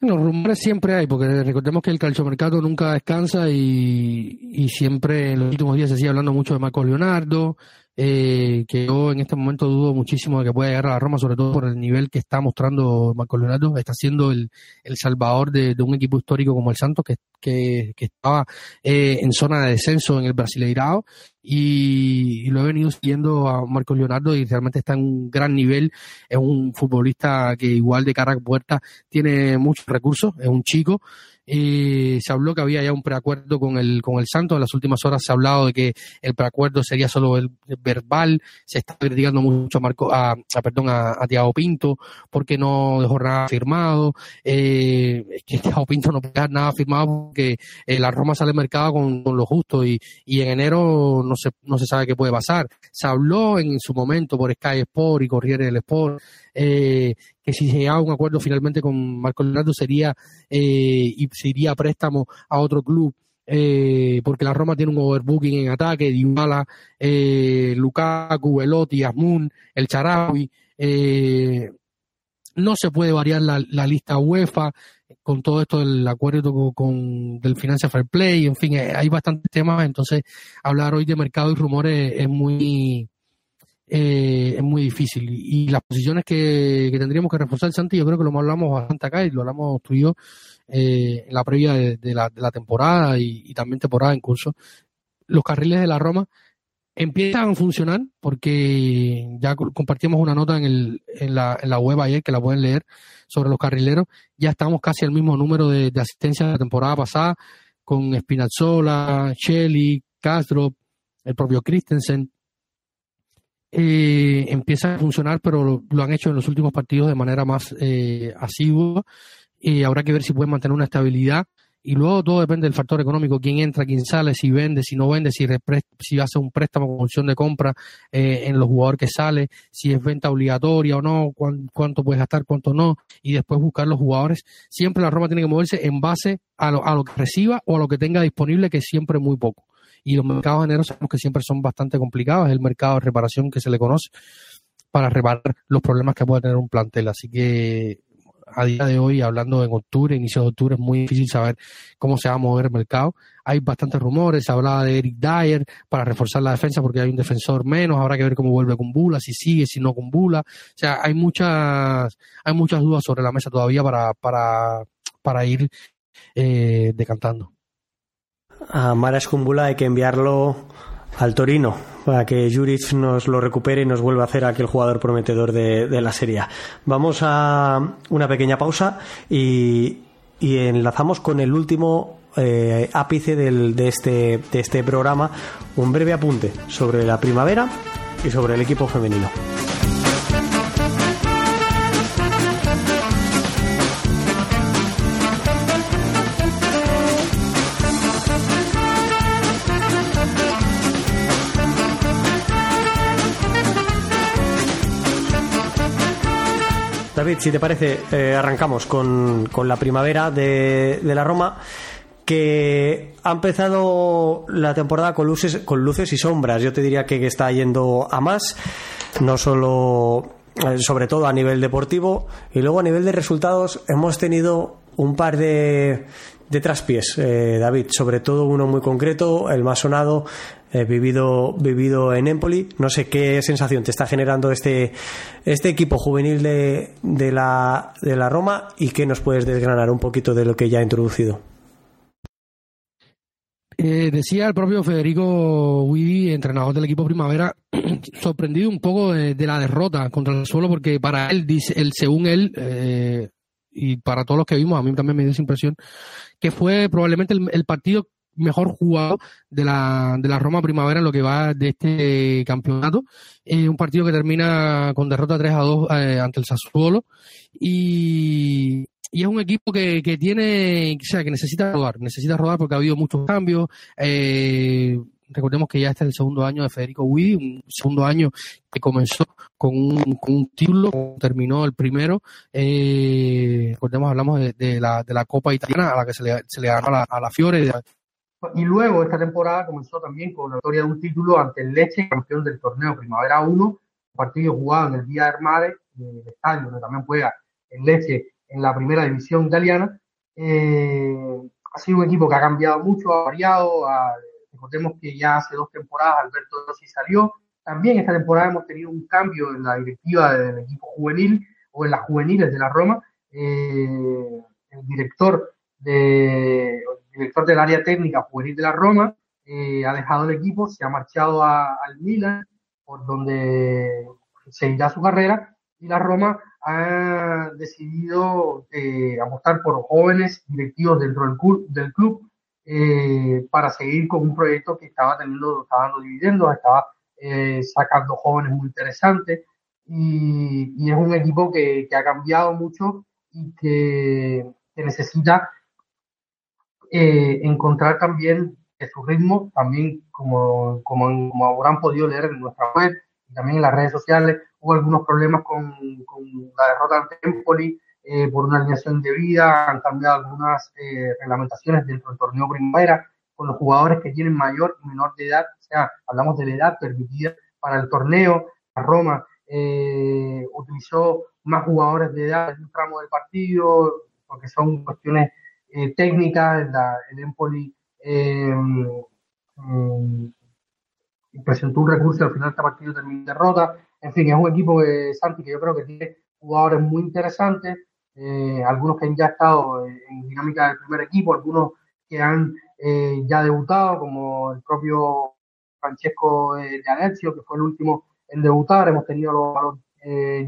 Los rumores siempre hay, porque recordemos que el calciomercado nunca descansa y, y siempre en los últimos días se sigue hablando mucho de Marcos Leonardo, eh, que yo en este momento dudo muchísimo de que pueda llegar a la Roma, sobre todo por el nivel que está mostrando Marco Leonardo. Está siendo el, el salvador de, un equipo histórico como el Santos, que, que, estaba eh, en zona de descenso en el Brasileirao. Y, lo he venido siguiendo a Marcos Leonardo y realmente está en un gran nivel. Es un futbolista que igual de cara a puerta tiene muchos recursos, es un chico y se habló que había ya un preacuerdo con el, con el Santos. En las últimas horas se ha hablado de que el preacuerdo sería solo el, verbal. Se está criticando mucho a, Marco, a, perdón, a, Tiago Pinto porque no dejó nada firmado. Eh, que Tiago Pinto no puede dejar nada firmado porque eh, la Roma sale al mercado con, lo justo y, y en enero no se, no se sabe qué puede pasar. Se habló en su momento por Sky Sport y Corriere del Sport eh, que si se llegaba un acuerdo finalmente con Marco Leonardo sería eh, y se iría a préstamo a otro club. Eh, porque la Roma tiene un overbooking en ataque, Dybala, eh, Lukaku, Elotti, Asmun, el Charawi, eh, no se puede variar la, lista UEFA con todo esto del acuerdo con, del Financial Fair Play, en fin, eh, hay bastantes temas, entonces hablar hoy de mercado y rumores es muy eh, es muy difícil. Y, las posiciones que, tendríamos que reforzar, Santi, yo creo que lo hablamos bastante acá y lo hablamos tú y yo eh, en la previa de, la, de la, temporada y, también temporada en curso. Los carriles de la Roma empiezan a funcionar porque ya compartimos una nota en, el, en, la, en la web ayer que la pueden leer sobre los carrileros. Ya estamos casi al mismo número de, de asistencia de la temporada pasada con Spinazzola, Shelly, Castro, el propio Christensen eh, empieza a funcionar, pero lo, han hecho en los últimos partidos de manera más eh, asidua. Y habrá que ver si pueden mantener una estabilidad. Y luego todo depende del factor económico, quién entra, quién sale, si vende, si no vende, si, si hace un préstamo con opción de compra eh, en los jugadores que sale, si es venta obligatoria o no, cuánto puede gastar, cuánto no, y después buscar los jugadores. Siempre la Roma tiene que moverse en base a lo, a lo que reciba o a lo que tenga disponible, que es siempre muy poco y los mercados de enero sabemos que siempre son bastante complicados, es el mercado de reparación que se le conoce para reparar los problemas que puede tener un plantel. Así que a día de hoy, hablando en octubre, inicio de octubre, es muy difícil saber cómo se va a mover el mercado. Hay bastantes rumores, se hablaba de Eric Dyer para reforzar la defensa porque hay un defensor menos, habrá que ver cómo vuelve con Bula, si sigue, si no con Bula. O sea, hay muchas, hay muchas dudas sobre la mesa todavía para, para, para ir eh, decantando a Maras Kumbula hay que enviarlo al Torino para que Juric nos lo recupere y nos vuelva a hacer aquel jugador prometedor de, la serie. Vamos a una pequeña pausa y, enlazamos con el último eh, ápice de, este, de este programa, un breve apunte sobre la primavera y sobre el equipo femenino. David, si te parece, eh, arrancamos con, la primavera de, la Roma que ha empezado la temporada con luces, con luces y sombras. Yo te diría que está yendo a más, no solo, eh, sobre todo a nivel deportivo, y luego a nivel de resultados hemos tenido un par de, de traspiés, eh, David, sobre todo uno muy concreto, el más sonado, eh, vivido, vivido en Empoli. No sé qué sensación te está generando este, este equipo juvenil de, de, la, de la Roma y qué nos puedes desgranar un poquito de lo que ya ha introducido. Eh, decía el propio Federico Guidi, entrenador del equipo Primavera, sorprendido un poco de, la derrota contra el suelo, porque para él, dice, él según él, eh, y para todos los que vimos, a mí también me dio esa impresión, que fue probablemente el partido mejor jugado de la, de la Roma Primavera en lo que va de este campeonato. Eh, un partido que termina con derrota 3 a 2 eh, ante el Sassuolo. Y, y es un equipo que, que tiene, o sea, que necesita rodar, necesita rodar porque ha habido muchos cambios. Eh, recordemos que ya este es el segundo año de Federico Guidi, un segundo año que comenzó con un, título, terminó el primero. Eh, recordemos, hablamos de, la, de la Copa Italiana a la que se le, se le ganó a la, a Fiore, y luego esta temporada comenzó también con la victoria de un título ante el Leche, campeón del torneo Primavera 1, un partido jugado en el Día Armade del estadio, donde también juega el Leche en la primera división italiana. Eh, ha sido un equipo que ha cambiado mucho, ha variado. Recordemos que ya hace dos temporadas Alberto Rossi salió. También esta temporada hemos tenido un cambio en la directiva del equipo juvenil o en las juveniles de la Roma. Eh, el director, de, director del área técnica juvenil de la Roma eh, ha dejado el equipo, se ha marchado al Milan, por donde seguirá su carrera, y la Roma ha decidido eh, apostar por jóvenes directivos dentro del, club, del club eh, para seguir con un proyecto que estaba teniendo, estaba dando dividendos, estaba eh, sacando jóvenes muy interesantes. Y, es un equipo que, ha cambiado mucho y que, necesita encontrar también su ritmo, también como, como, como habrán podido leer en nuestra web y también en las redes sociales, hubo algunos problemas con, la derrota ante Empoli eh, por una alineación de vida, han cambiado algunas eh, reglamentaciones dentro del torneo primavera con los jugadores que tienen mayor y menor de edad, o sea, hablamos de la edad permitida para el torneo. La Roma eh, utilizó más jugadores de edad en un tramo del partido, porque son cuestiones técnicas. el Empoli mm, presentó un recurso al final este partido terminó derrota. En fin, es un equipo de Santi que yo creo que tiene jugadores muy interesantes, eh, algunos que han ya estado en dinámica del primer equipo, algunos que han eh, ya debutado, como el propio Francesco eh, de Alessio, que fue el último en debutar. Hemos tenido a los,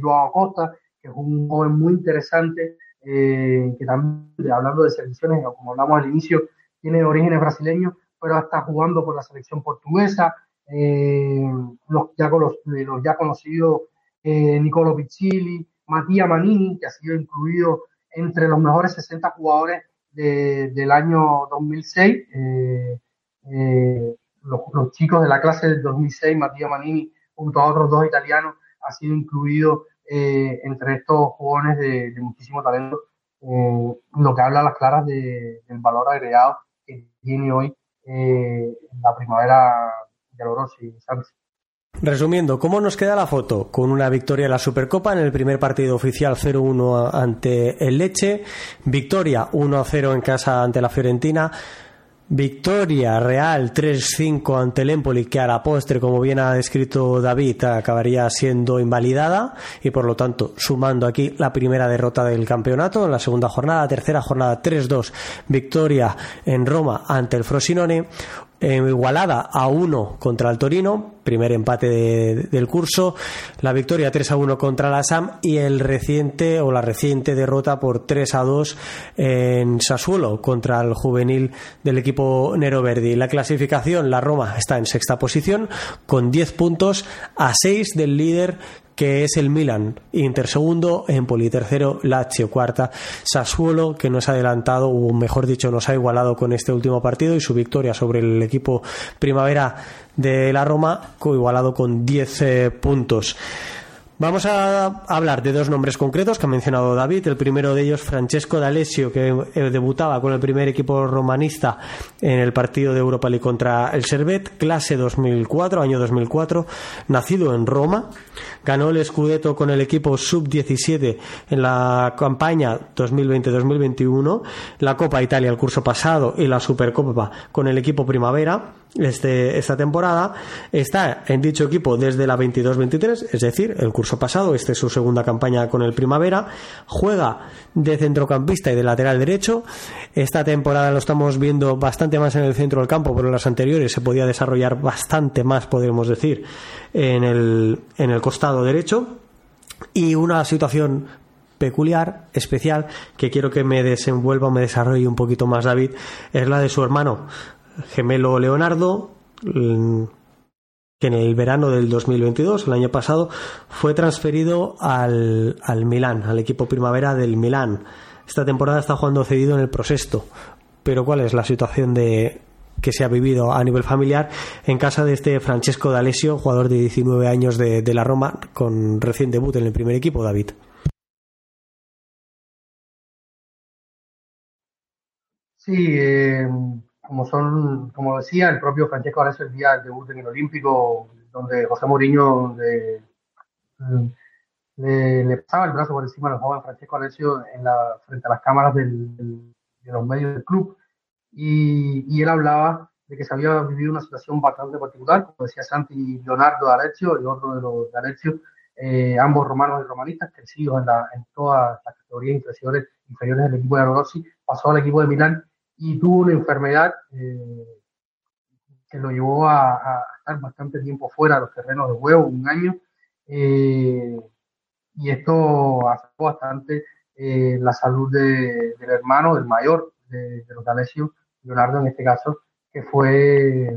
Joao Costa, que es un joven muy interesante, que también, hablando de selecciones, como hablamos al inicio, tiene orígenes brasileños, pero está jugando por la selección portuguesa eh, los, ya los, los, ya conocidos eh, Nicolo Piccilli, Matías Manini, que ha sido incluido entre los mejores 60 jugadores del año 2006. Eh, eh, los, los, chicos de la clase del 2006, Matías Manini, junto a otros dos italianos, ha sido incluido eh, entre estos jóvenes de, de muchísimo talento, lo que habla a las claras de, del valor agregado que tiene hoy la primavera Resumiendo, ¿cómo nos queda la foto? Con una victoria en la Supercopa en el primer partido oficial 0-1 ante el Leche, victoria 1-0 en casa ante la Fiorentina, Victoria real 3-5 ante el Empoli, que a la postre, como bien ha descrito David, acabaría siendo invalidada. Y por lo tanto sumando aquí la primera derrota del campeonato en la segunda jornada, tercera jornada 3-2, victoria en Roma ante el Frosinone, igualada a 1 contra el Torino, primer empate del curso, la victoria 3 a 1 contra la SAM y el reciente o la reciente derrota por 3 a 2 en Sassuolo contra el juvenil del equipo Nero Verdi. La clasificación, la Roma está en sexta posición con 10 puntos a 6 del líder que es el Milan, Inter segundo, Empoli tercero, Lazio cuarta, Sassuolo que nos ha adelantado, o mejor dicho, nos ha igualado con este último partido y su victoria sobre el equipo Primavera de la Roma, igualado con 10 eh, puntos. Vamos a hablar de dos nombres concretos que ha mencionado David. El primero de ellos, Francesco D'Alessio, que eh, debutaba con el primer equipo romanista en el partido de Europa League contra el Servet, clase 2004, año 2004, nacido en Roma. Ganó el Scudetto con el equipo sub-17 en la campaña 2020-2021, la Copa Italia el curso pasado y la Supercopa con el equipo Primavera este, esta temporada. Está en dicho equipo desde la 22-23, es decir, el curso pasado. Esta es su segunda campaña con el Primavera. Juega de centrocampista y de lateral derecho. Esta temporada lo estamos viendo bastante más en el centro del campo, pero en las anteriores se podía desarrollar bastante más, podríamos decir, en el, en el costado derecho. Y una situación peculiar, especial, que quiero que me desenvuelva o me desarrolle un poquito más David, es la de su hermano gemelo Leonardo, mm, que en el verano del 2022, el año pasado, fue transferido al, al Milán, al equipo primavera del Milán. Esta temporada está jugando cedido en el Prosesto. Pero ¿cuál es la situación de, que se ha vivido a nivel familiar en casa de este Francesco D'Alessio, jugador de 19 años de, de la Roma, con recién debut en el primer equipo, David? Sí, eh, como son, como decía el propio Francesco Arezzo el día del debut en el Olímpico, donde José Mourinho le, le, pasaba el brazo por encima del joven Francesco Alessio en la, frente a las cámaras de los medios del club. Y, él hablaba de que se había vivido una situación bastante particular, como decía Santi Leonardo Alessio, el otro de los de Alessio, eh, ambos romanos y romanistas, crecidos en, la, en todas las categorías inferiores, inferiores del equipo de Rossi, pasó al equipo de Milán y tuvo una enfermedad eh, que lo llevó a, estar bastante tiempo fuera de los terrenos de juego, un año, eh, y esto afectó bastante la salud del hermano, del mayor de, los D'Alessio, Leonardo en este caso, que fue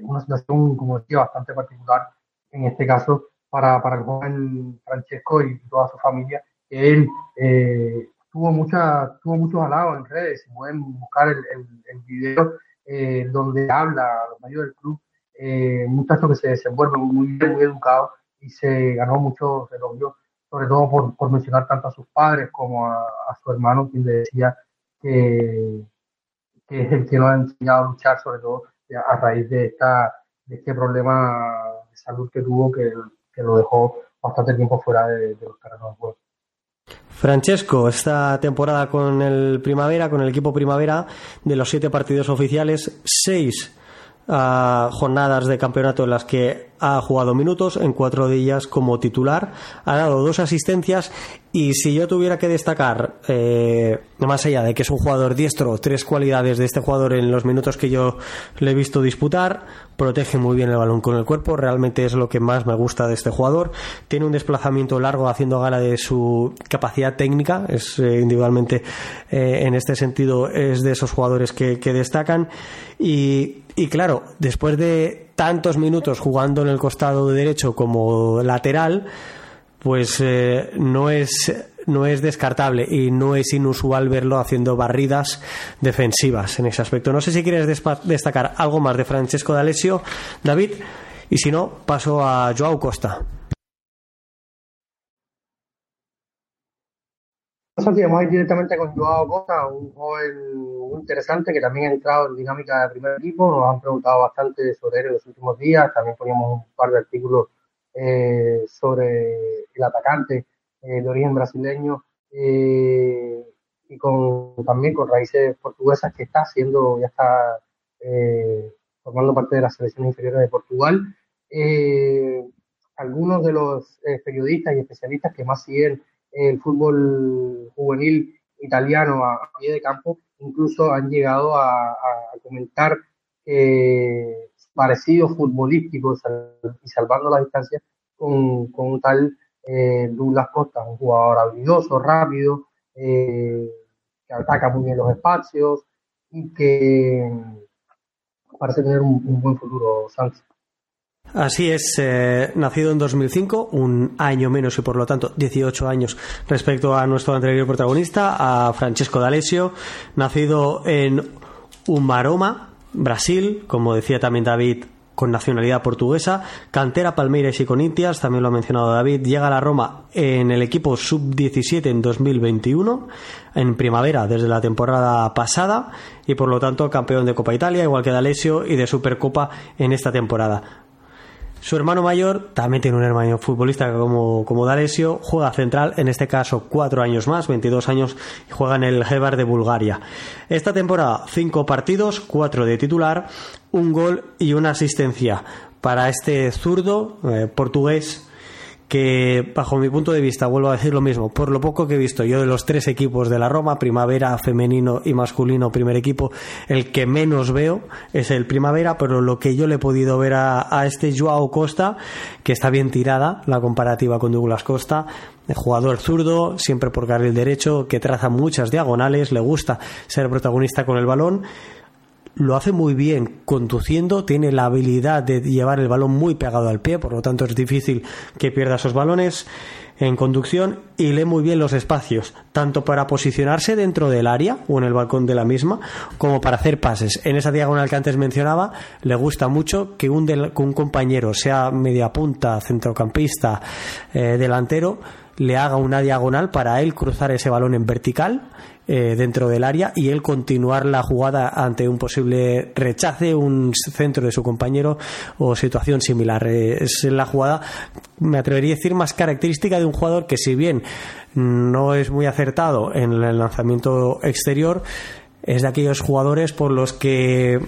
una situación, como decía, bastante particular en este caso para, para el joven Francesco y toda su familia, que él eh, tuvo, mucha, tuvo muchos halagos en redes, si pueden buscar el, el, video eh, donde habla a los mayores del club, eh, un muchacho que se desenvuelve muy bien, muy educado y se ganó muchos elogios, sobre todo por, por mencionar tanto a sus padres como a, su hermano, quien le decía que, que es el que nos ha enseñado a luchar, sobre todo a raíz de, esta, de este problema de salud que tuvo, que lo dejó bastante tiempo fuera de, los terrenos de juego. Francesco, esta temporada con el Primavera, con el equipo Primavera, de los siete partidos oficiales, seis ah, jornadas de campeonato en las que ha jugado minutos, en cuatro de ellas como titular, ha dado dos asistencias y si yo tuviera que destacar, eh, más allá de que es un jugador diestro, tres cualidades de este jugador en los minutos que yo le he visto disputar, protege muy bien el balón con el cuerpo, realmente es lo que más me gusta de este jugador, tiene un desplazamiento largo haciendo gala de su capacidad técnica, es eh, individualmente eh, en este sentido es de esos jugadores que, destacan. Y claro, después de tantos minutos jugando en el costado derecho como lateral, pues eh, no es no es descartable y no es inusual verlo haciendo barridas defensivas en ese aspecto. No sé si quieres destacar algo más de Francesco D'Alessio, David, y si no, paso a Joao Costa. Vamos a ir directamente con Joao Costa, un joven muy interesante que también ha entrado en dinámica de primer equipo. Nos han preguntado bastante sobre él en los últimos días. También poníamos un par de artículos eh, sobre el atacante eh, de origen brasileño eh, y con, también con raíces portuguesas que está haciendo, ya está formando parte de las selecciones inferiores de Portugal. algunos de los periodistas y especialistas que más siguen el fútbol juvenil italiano a, pie de campo incluso han llegado a, comentar que parecidos futbolísticos y salvando la distancia con, con un tal eh, Douglas Costa, un jugador habilidoso, rápido, eh, que ataca muy bien los espacios y que parece tener un, buen futuro, Sánchez. Así es, eh, nacido en 2005, un año menos y por lo tanto 18 años respecto a nuestro anterior protagonista, a Francesco D'Alessio, nacido en Umaroma, Brasil, como decía también David, con nacionalidad portuguesa, cantera Palmeiras y Conintias, también lo ha mencionado David, llega a la Roma en el equipo sub-17 en 2021, en primavera desde la temporada pasada y por lo tanto campeón de Copa Italia, igual que D'Alessio, y de Supercopa en esta temporada. Su hermano mayor también tiene un hermano futbolista como, como D'Alessio, juega central, en este caso cuatro años más, 22 años, y juega en el Hebar de Bulgaria. Esta temporada, cinco partidos, cuatro de titular, un gol y una asistencia para este zurdo eh, portugués que bajo mi punto de vista, vuelvo a decir lo mismo, por lo poco que he visto yo de los tres equipos de la Roma, primavera, femenino y masculino, primer equipo, el que menos veo es el primavera, pero lo que yo le he podido ver a, a este Joao Costa, que está bien tirada la comparativa con Douglas Costa, jugador zurdo, siempre por carril derecho, que traza muchas diagonales, le gusta ser protagonista con el balón lo hace muy bien conduciendo, tiene la habilidad de llevar el balón muy pegado al pie, por lo tanto es difícil que pierda esos balones en conducción y lee muy bien los espacios, tanto para posicionarse dentro del área o en el balcón de la misma, como para hacer pases. En esa diagonal que antes mencionaba, le gusta mucho que un, un compañero, sea media punta, centrocampista, eh, delantero, le haga una diagonal para él cruzar ese balón en vertical eh, dentro del área y él continuar la jugada ante un posible rechace, un centro de su compañero o situación similar. Eh, es la jugada, me atrevería a decir, más característica de un jugador que si bien no es muy acertado en el lanzamiento exterior, es de aquellos jugadores por los que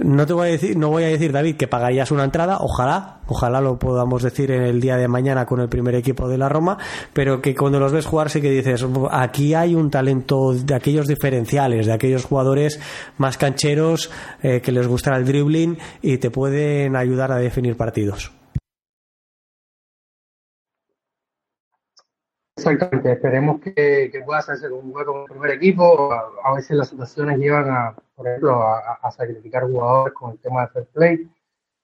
no te voy a decir, no voy a decir, David, que pagarías una entrada, ojalá, ojalá lo podamos decir en el día de mañana con el primer equipo de la Roma, pero que cuando los ves jugar sí que dices, aquí hay un talento de aquellos diferenciales, de aquellos jugadores más cancheros eh, que les gusta el dribbling y te pueden ayudar a definir partidos. Exactamente, esperemos que, que pueda hacerse un hueco con el primer equipo. A, veces las situaciones llevan a, por ejemplo, a, sacrificar jugadores con el tema de fair play.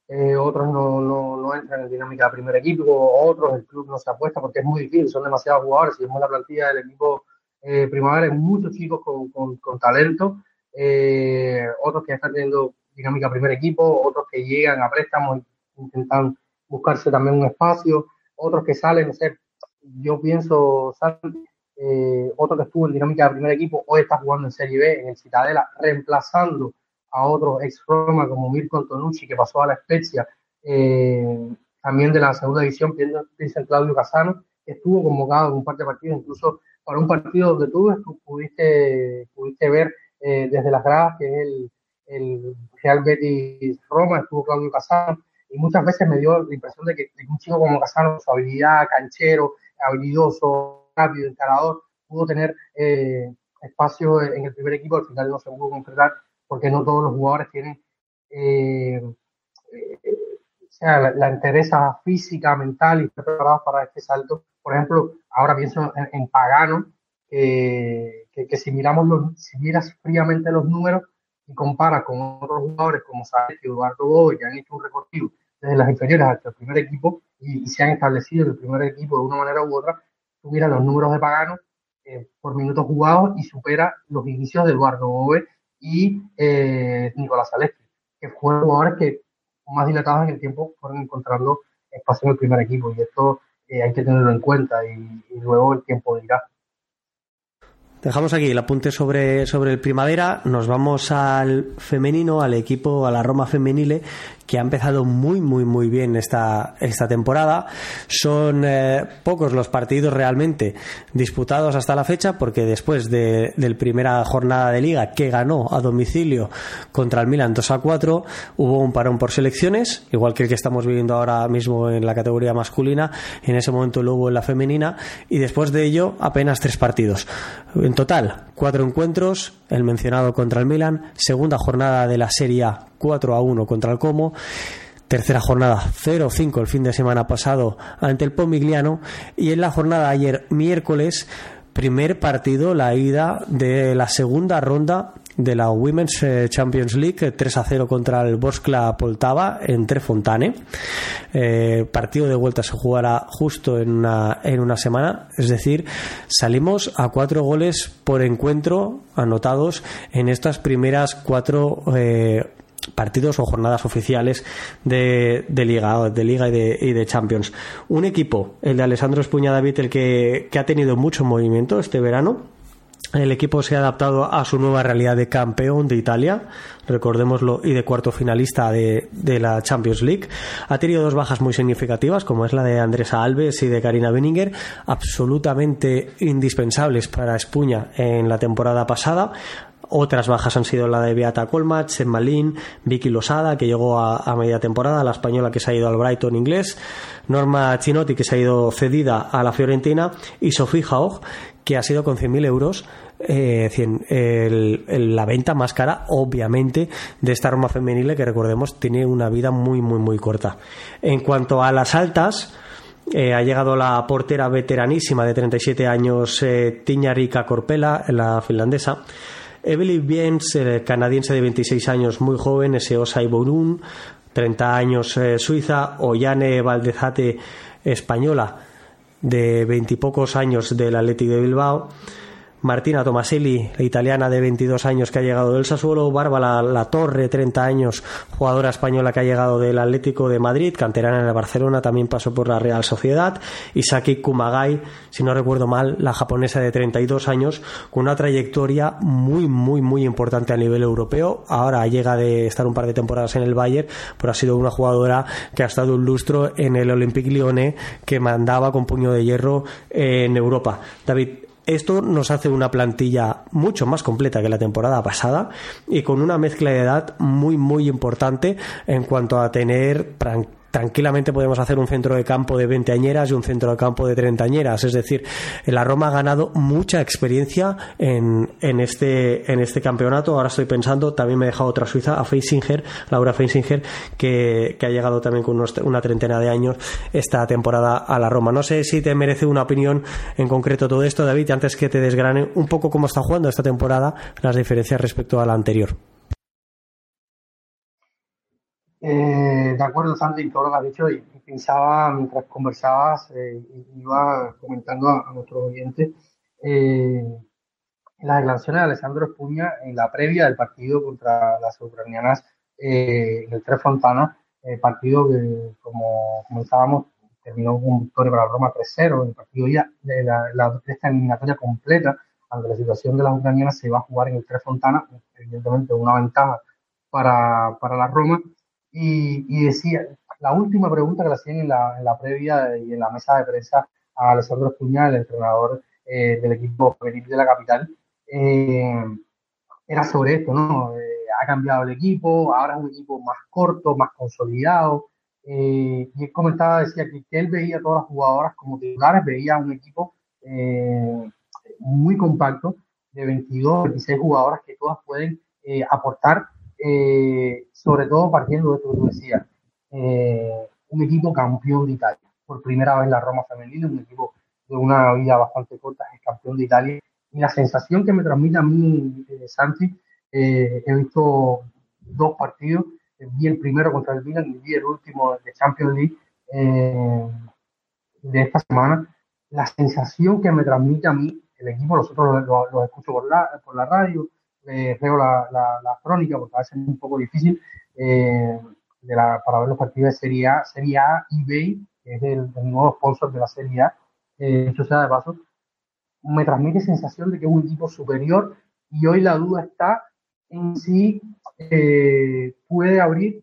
Eh, otros no, no, no, entran en dinámica de primer equipo, otros el club no se apuesta porque es muy difícil, son demasiados jugadores. Si vemos la plantilla del equipo eh, primavera, hay muchos chicos con, con, con talento, eh, otros que están teniendo dinámica primer equipo, otros que llegan a préstamos intentan buscarse también un espacio, otros que salen, no sé, yo pienso, eh, otro que estuvo en dinámica de primer equipo, hoy está jugando en Serie B, en el Citadela, reemplazando a otro ex Roma como Mirko Antonucci, que pasó a la Spezia, eh, también de la segunda división, piensa Claudio Casano, estuvo convocado en un par de partidos, incluso para un partido donde tú, pudiste, pudiste ver eh, desde las gradas, que es el, el Real Betis Roma, estuvo Claudio Casano, y muchas veces me dio la impresión de que, un chico como Casano, su habilidad, canchero, habilidoso, rápido, encarador, pudo tener eh, espacio en el primer equipo, al final no se pudo concretar porque no todos los jugadores tienen eh, eh, o sea, la, la, física, mental y preparados para este salto. Por ejemplo, ahora pienso en, Pagano, que, que, si miramos los, si miras fríamente los números y comparas con otros jugadores como Sáenz y Eduardo Gómez, que han hecho un recorrido desde las inferiores hasta el primer equipo y, se han establecido el primer equipo de una manera u otra, tú miras los números de Pagano eh, por minutos jugados y supera los inicios de Eduardo Bove y eh, Nicolás Alessi, que fueron jugadores que más dilatados en el tiempo fueron encontrando espacio en el primer equipo y esto eh, hay que tenerlo en cuenta y, y luego el tiempo dirá. Dejamos aquí el apunte sobre, sobre el primavera, nos vamos al femenino, al equipo, a la Roma femenile, que ha empezado muy, muy, muy bien esta, esta temporada. Son eh, pocos los partidos realmente disputados hasta la fecha, porque después de, la primera jornada de liga que ganó a domicilio contra el Milan 2 a 4, hubo un parón por selecciones, igual que el que estamos viviendo ahora mismo en la categoría masculina, en ese momento lo hubo en la femenina, y después de ello apenas tres partidos. En total, cuatro encuentros, el mencionado contra el Milan, segunda jornada de la Serie A 4 a 1 contra el Como, tercera jornada 0-5 el fin de semana pasado ante el Pomigliano. Y en la jornada ayer miércoles primer partido, la ida de la segunda ronda de la Women's eh, Champions League 3 a 0 contra el Boskla Poltava en Trefontane. Eh, partido de vuelta se jugará justo en una, en una semana, es decir, salimos a cuatro goles por encuentro anotados en estas primeras cuatro eh, partidos o jornadas oficiales de, Liga, de Liga y de, y de, Champions. Un equipo, el de Alessandro Espuña David, el que, que ha tenido mucho movimiento este verano el equipo se ha adaptado a su nueva realidad de campeón de Italia, recordémoslo, y de cuarto finalista de, la Champions League. Ha tenido dos bajas muy significativas, como es la de Andresa Alves y de Karina Benninger, absolutamente indispensables para Espuña en la temporada pasada. Otras bajas han sido la de Beata Colmach, Malin, Vicky Losada, que llegó a, media temporada, la española que se ha ido al Brighton inglés, Norma Chinotti, que se ha ido cedida a la Fiorentina, y Sofía Haug, que ha sido con 100.000 euros eh, la venta más cara, obviamente, de esta Roma femenil que recordemos tiene una vida muy, muy, muy corta. En cuanto a las altas, eh, ha llegado la portera veteranísima de 37 años, eh, Tiñarika Corpela, la finlandesa. Evelyn Biens, canadiense de 26 años, muy joven, Eseosa Iborun, 30 años, eh, suiza. Ollane Valdezate, española, de veintipocos años del Athletic de Bilbao, Martina Tomaselli, la italiana de 22 años que ha llegado del Sassuolo, Bárbara la, Torre, 30 años, jugadora española que ha llegado del Atlético de Madrid, canterana en el Barcelona, también pasó por la Real Sociedad, Isaki Kumagai, si no recuerdo mal, la japonesa de 32 años, con una trayectoria muy, muy, muy importante a nivel europeo. Ahora llega de estar un par de temporadas en el Bayern, pero ha sido una jugadora que ha estado un lustro en el Olympique Lyonnais, que mandaba con puño de hierro en Europa. David, esto nos hace una plantilla mucho más completa que la temporada pasada y con una mezcla de edad muy muy importante en cuanto a tener tranquilamente podemos hacer un centro de campo de 20 añeras y un centro de campo de 30 añeras. Es decir, la Roma ha ganado mucha experiencia en, en, este, en este campeonato. Ahora estoy pensando, también me he dejado otra suiza, a Feisinger, Laura Feisinger, que, que ha llegado también con una treintena de años esta temporada a la Roma. No sé si te merece una opinión en concreto todo esto, David, antes que te desgrane un poco cómo está jugando esta temporada, las diferencias respecto a la anterior. Eh, de acuerdo, Sandy, todo lo que has dicho, y, pensaba mientras conversabas, eh, iba comentando a, nuestros oyentes eh, las declaraciones de Alessandro Espuña en la previa del partido contra las ucranianas en el Tres Fontana, partido que, como comenzábamos, terminó con victoria para Roma 3-0, el partido ya de la, la, esta eliminatoria completa, ante la situación de las ucranianas, se va a jugar en el Tres Fontana, evidentemente una ventaja para, para la Roma y, decía, la última pregunta que le hacían en la, en la previa y en la mesa de prensa a Alessandro Espuña, el entrenador eh, del equipo femenil de la capital, eh, era sobre esto, ¿no? Eh, ha cambiado el equipo, ahora es un equipo más corto, más consolidado. y él comentaba, decía que, él veía a todas las jugadoras como titulares, veía un equipo muy compacto de 22, 26 jugadoras que todas pueden aportar eh, sobre todo partiendo de esto que tú decías, eh, un equipo campeón de Italia. Por primera vez la Roma femenina, un equipo de una vida bastante corta, es campeón de Italia. Y la sensación que me transmite a mí eh, Santi, he visto dos partidos, vi el primero contra el Milan y vi el último de Champions League de esta semana. La sensación que me transmite a mí el equipo, nosotros lo, lo, escucho por la, por la radio, eh, veo la, la, crónica porque a veces es un poco difícil eh, de la, para ver los partidos de Serie A, Serie A eBay, que es el, nuevo sponsor de la Serie A, eh, hecho sea de paso, me transmite sensación de que es un equipo superior y hoy la duda está en si eh, puede abrir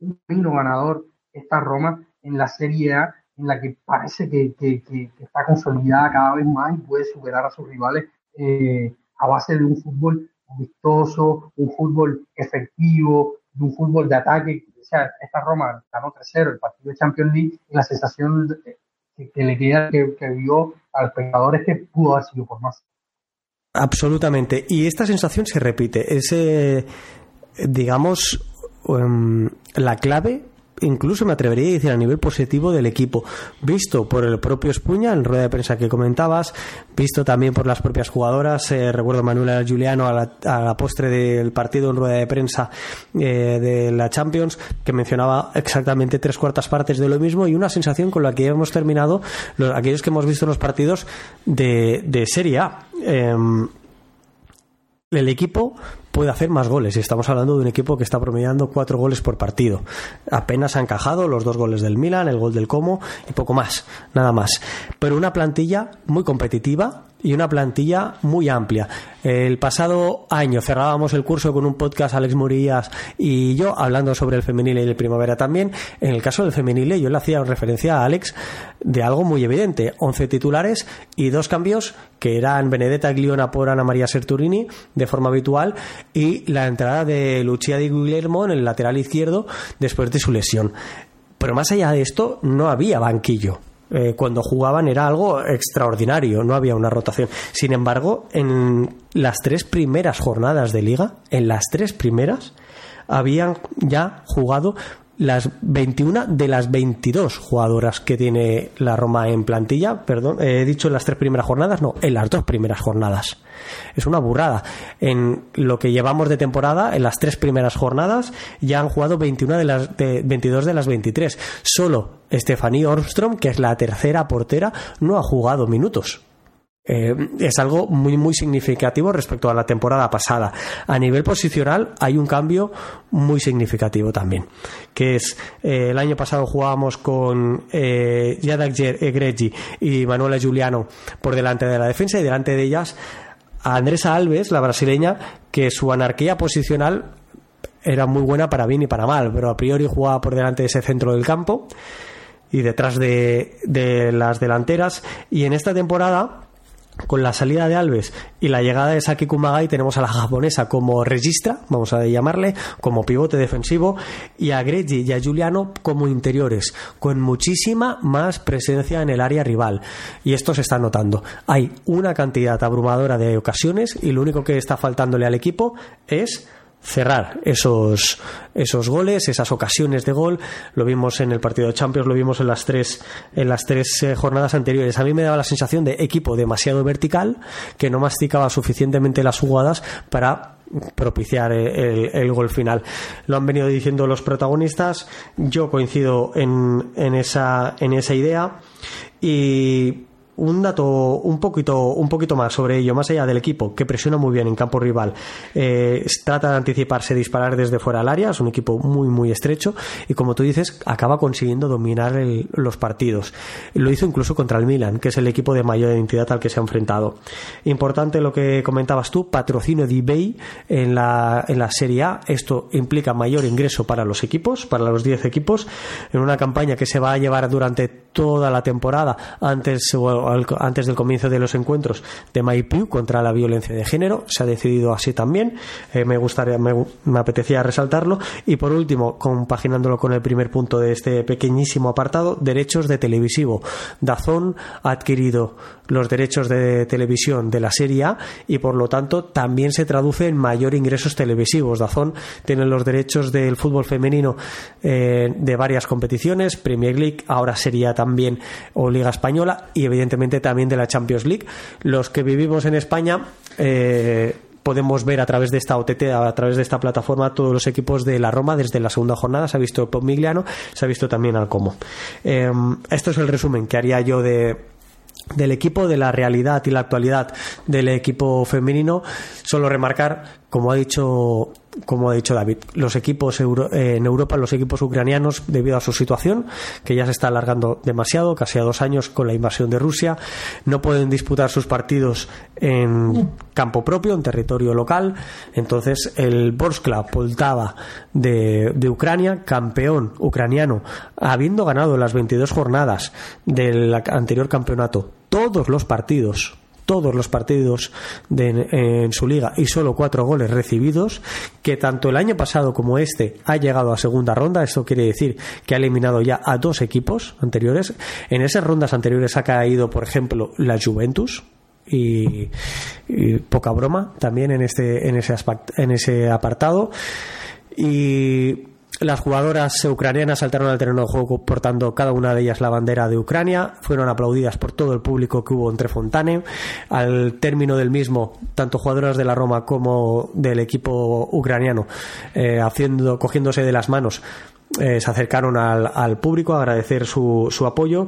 un camino ganador esta Roma en la Serie A, en la que parece que, que, que, está consolidada cada vez más y puede superar a sus rivales eh, a base de un fútbol vistoso, un fútbol efectivo, un fútbol de ataque. O sea, esta Roma ganó 3-0 el partido de Champions League y la sensación que, le queda que, vio al pecador es que pudo haber sido por más. Absolutamente. Y esta sensación se repite. Ese, digamos, em, la clave incluso me atrevería a decir a nivel positivo del equipo, visto por el propio Espuña en rueda de prensa que comentabas, visto también por las propias jugadoras, eh, recuerdo Manuela Juliano a la, postre del partido en rueda de prensa eh, de la Champions, que mencionaba exactamente tres cuartas partes de lo mismo y una sensación con la que hemos terminado los, aquellos que hemos visto los partidos de, de Serie A. Em, el equipo puede hacer más goles. Y estamos hablando de un equipo que está promediando cuatro goles por partido. Apenas ha encajado los dos goles del Milan, el gol del Como y poco más, nada más. Pero una plantilla muy competitiva y una plantilla muy amplia. El pasado año cerrábamos el curso con un podcast Alex Murillas y yo hablando sobre el femenil y el primavera también. En el caso del femenil yo le hacía referencia a Alex de algo muy evidente. 11 titulares y dos cambios que eran Benedetta Gliona por Ana María Serturini de forma habitual y la entrada de Lucia Di Guillermo en el lateral izquierdo después de su lesión. Pero más allá de esto, no había banquillo. Eh, cuando jugaban era algo extraordinario, no había una rotación. Sin embargo, en las tres primeras jornadas de liga, en las tres primeras, habían ya jugado las 21 de las 22 jugadoras que tiene la Roma en plantilla, perdón, he dicho en las tres primeras jornadas, no, en las dos primeras jornadas. Es una burrada. En lo que llevamos de temporada, en las tres primeras jornadas, ya han jugado 21 de las 22 de las 23. Solo Stephanie Orstrom, que es la tercera portera, no ha jugado minutos Eh, es algo muy muy significativo respecto a la temporada pasada. A nivel posicional hay un cambio muy significativo también, que es eh, el año pasado jugábamos con eh, Egreggi y Manuela Giuliano por delante de la defensa y delante de ellas a Andresa Alves, la brasileña, que su anarquía posicional era muy buena para bien y para mal, pero a priori jugaba por delante de ese centro del campo y detrás de, de las delanteras y en esta temporada con la salida de Alves y la llegada de Saki Kumagai tenemos a la japonesa como registra, vamos a llamarle, como pivote defensivo y a Greggi y a Giuliano como interiores, con muchísima más presencia en el área rival. Y esto se está notando. Hay una cantidad abrumadora de ocasiones y lo único que está faltándole al equipo es cerrar esos, esos goles, esas ocasiones de gol. Lo vimos en el partido de Champions, lo vimos en las tres, en las tres eh, jornadas anteriores. A mí me daba la sensación de equipo demasiado vertical, que no masticaba suficientemente las jugadas para propiciar el, el, gol final. Lo han venido diciendo los protagonistas. Yo coincido en, en, esa, en esa idea. Y un dato un poquito, un poquito más sobre ello, más allá del equipo, que presiona muy bien en campo rival, eh, trata de anticiparse, disparar desde fuera del área, es un equipo muy, muy estrecho y como tú dices, acaba consiguiendo dominar los partidos. Lo hizo incluso contra el Milan, que es el equipo de mayor identidad al que se ha enfrentado. Importante lo que comentabas tú, patrocinio de eBay en la, en la Serie A. Esto implica mayor ingreso para los equipos, para los 10 equipos, en una campaña que se va a llevar durante toda la temporada antes antes del comienzo de los encuentros de Maipú contra la violencia de género. Se ha decidido así también. Eh, me gustaría, me, apetecía resaltarlo. Y por último, compaginándolo con el primer punto de este pequeñísimo apartado, derechos de televisivo. Dazón ha adquirido los derechos de televisión de la Serie A y por lo tanto también se traduce en mayor ingresos televisivos. Dazón tiene los derechos del fútbol femenino eh, de varias competiciones, Premier League, ahora sería también o Liga Española y evidentemente también de la Champions League. Los que vivimos en España eh, podemos ver a través de esta OTT, a través de esta plataforma, todos los equipos de la Roma desde la segunda jornada. Se ha visto Pomigliano, se ha visto también al Como. Eh, esto es el resumen que haría yo de, del equipo, de la realidad y la actualidad del equipo femenino. Solo remarcar, como ha dicho como ha dicho David, los equipos eh, en Europa, los equipos ucranianos, debido a su situación, que ya se está alargando demasiado, casi a dos años con la invasión de Rusia, no pueden disputar sus partidos en campo propio, en territorio local. Entonces, el Borskla Poltava de, de Ucrania, campeón ucraniano, habiendo ganado las 22 jornadas del anterior campeonato, todos los partidos todos los partidos en su liga y solo cuatro goles recibidos, que tanto el año pasado como este ha llegado a segunda ronda. Esto quiere decir que ha eliminado ya a dos equipos anteriores. En esas rondas anteriores ha caído, por ejemplo, la Juventus, y, poca broma también en este en ese en ese apartado y las jugadoras ucranianas saltaron al terreno de juego portando cada una de ellas la bandera de Ucrania. Fueron aplaudidas por todo el público que hubo entre Fontane. Al término del mismo, tanto jugadoras de la Roma como del equipo ucraniano, eh, haciendo, cogiéndose de las manos, eh, se acercaron al, al, público a agradecer su, su apoyo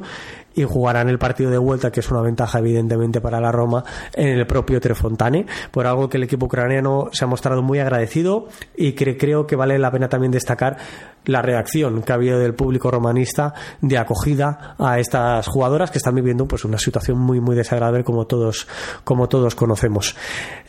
y jugarán el partido de vuelta, que es una ventaja evidentemente para la Roma, en el propio Trefontane, por algo que el equipo ucraniano se ha mostrado muy agradecido y que creo que vale la pena también destacar la reacción que ha habido del público romanista de acogida a estas jugadoras que están viviendo pues una situación muy muy desagradable como todos como todos conocemos.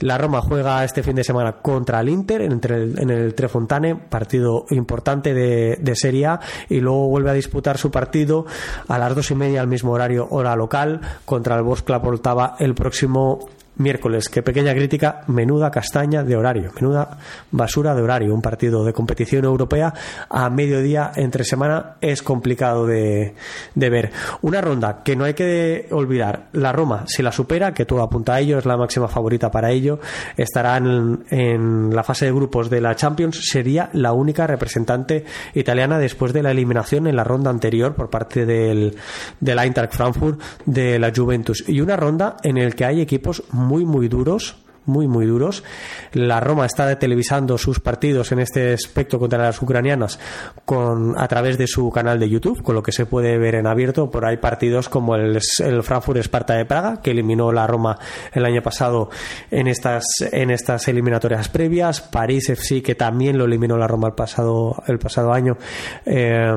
La Roma juega este fin de semana contra el Inter entre el, en el Trefontane, partido importante de, de Serie A y luego vuelve a disputar su partido a las dos y media al mismo horario hora local contra el Bosch Poltava el próximo miércoles. Qué pequeña crítica, menuda castaña de horario, menuda basura de horario. Un partido de competición europea a mediodía entre semana es complicado de, de ver. Una ronda que no hay que olvidar. La Roma, si la supera, que todo apunta a ello, es la máxima favorita para ello, estará en, en la fase de grupos de la Champions. Sería la única representante italiana después de la eliminación en la ronda anterior por parte del, del Eintracht Frankfurt de la Juventus. Y una ronda en el que hay equipos muy duros muy, muy duros. La Roma está televisando sus partidos en este aspecto contra las ucranianas con, a través de su canal de YouTube, con lo que se puede ver en abierto. Por ahí partidos como el, el Frankfurt Esparta de Praga, que eliminó la Roma el año pasado en estas, en estas eliminatorias previas. París FC, que también lo eliminó la Roma el pasado, el pasado año. Eh,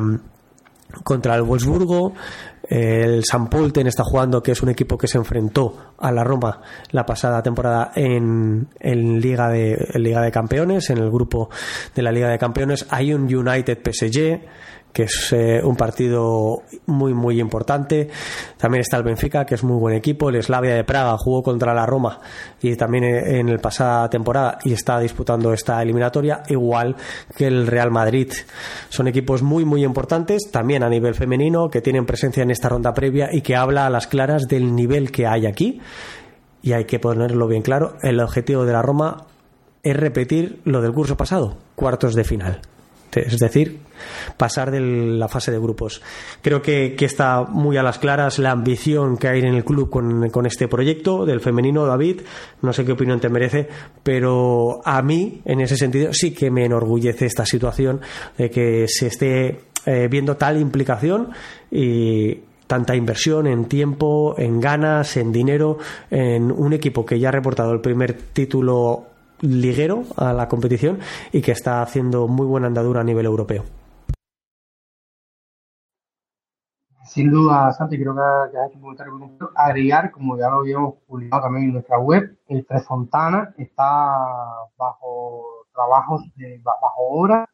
contra el Wolfsburgo. El San Polten está jugando, que es un equipo que se enfrentó a la Roma la pasada temporada en, en Liga, de, en Liga de Campeones, en el grupo de la Liga de Campeones. Hay un United PSG que es eh, un partido muy muy importante. También está el Benfica, que es muy buen equipo. El Slavia de Praga jugó contra la Roma y también en la pasada temporada y está disputando esta eliminatoria, igual que el Real Madrid. Son equipos muy muy importantes, también a nivel femenino, que tienen presencia en esta ronda previa y que habla a las claras del nivel que hay aquí. Y hay que ponerlo bien claro, el objetivo de la Roma es repetir lo del curso pasado, cuartos de final es decir, pasar de la fase de grupos. Creo que, está muy a las claras la ambición que hay en el club con, este proyecto del femenino, David. No sé qué opinión te merece, pero a mí, en ese sentido, sí que me enorgullece esta situación de que se esté eh, viendo tal implicación y tanta inversión en tiempo, en ganas, en dinero, en un equipo que ya ha reportado el primer título liguero a la competición y que está haciendo muy buena andadura a nivel europeo. Sin duda, Santi, creo que has hecho un comentario muy. Agregar, como ya lo habíamos publicado también en nuestra web, el Tres Fontana está bajo trabajos, bajo obra.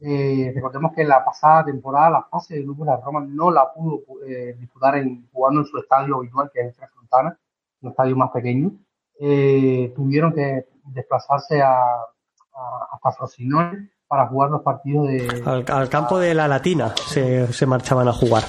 Eh, recordemos que la pasada temporada, la fase de grupo de la Roma no la pudo eh, disputar en, jugando en su estadio habitual, que es el Tres Fontana, un estadio más pequeño. Eh, tuvieron que desplazarse a, a, hasta Frosinone para jugar los partidos de... Al, campo de la Latina se, se, marchaban a jugar.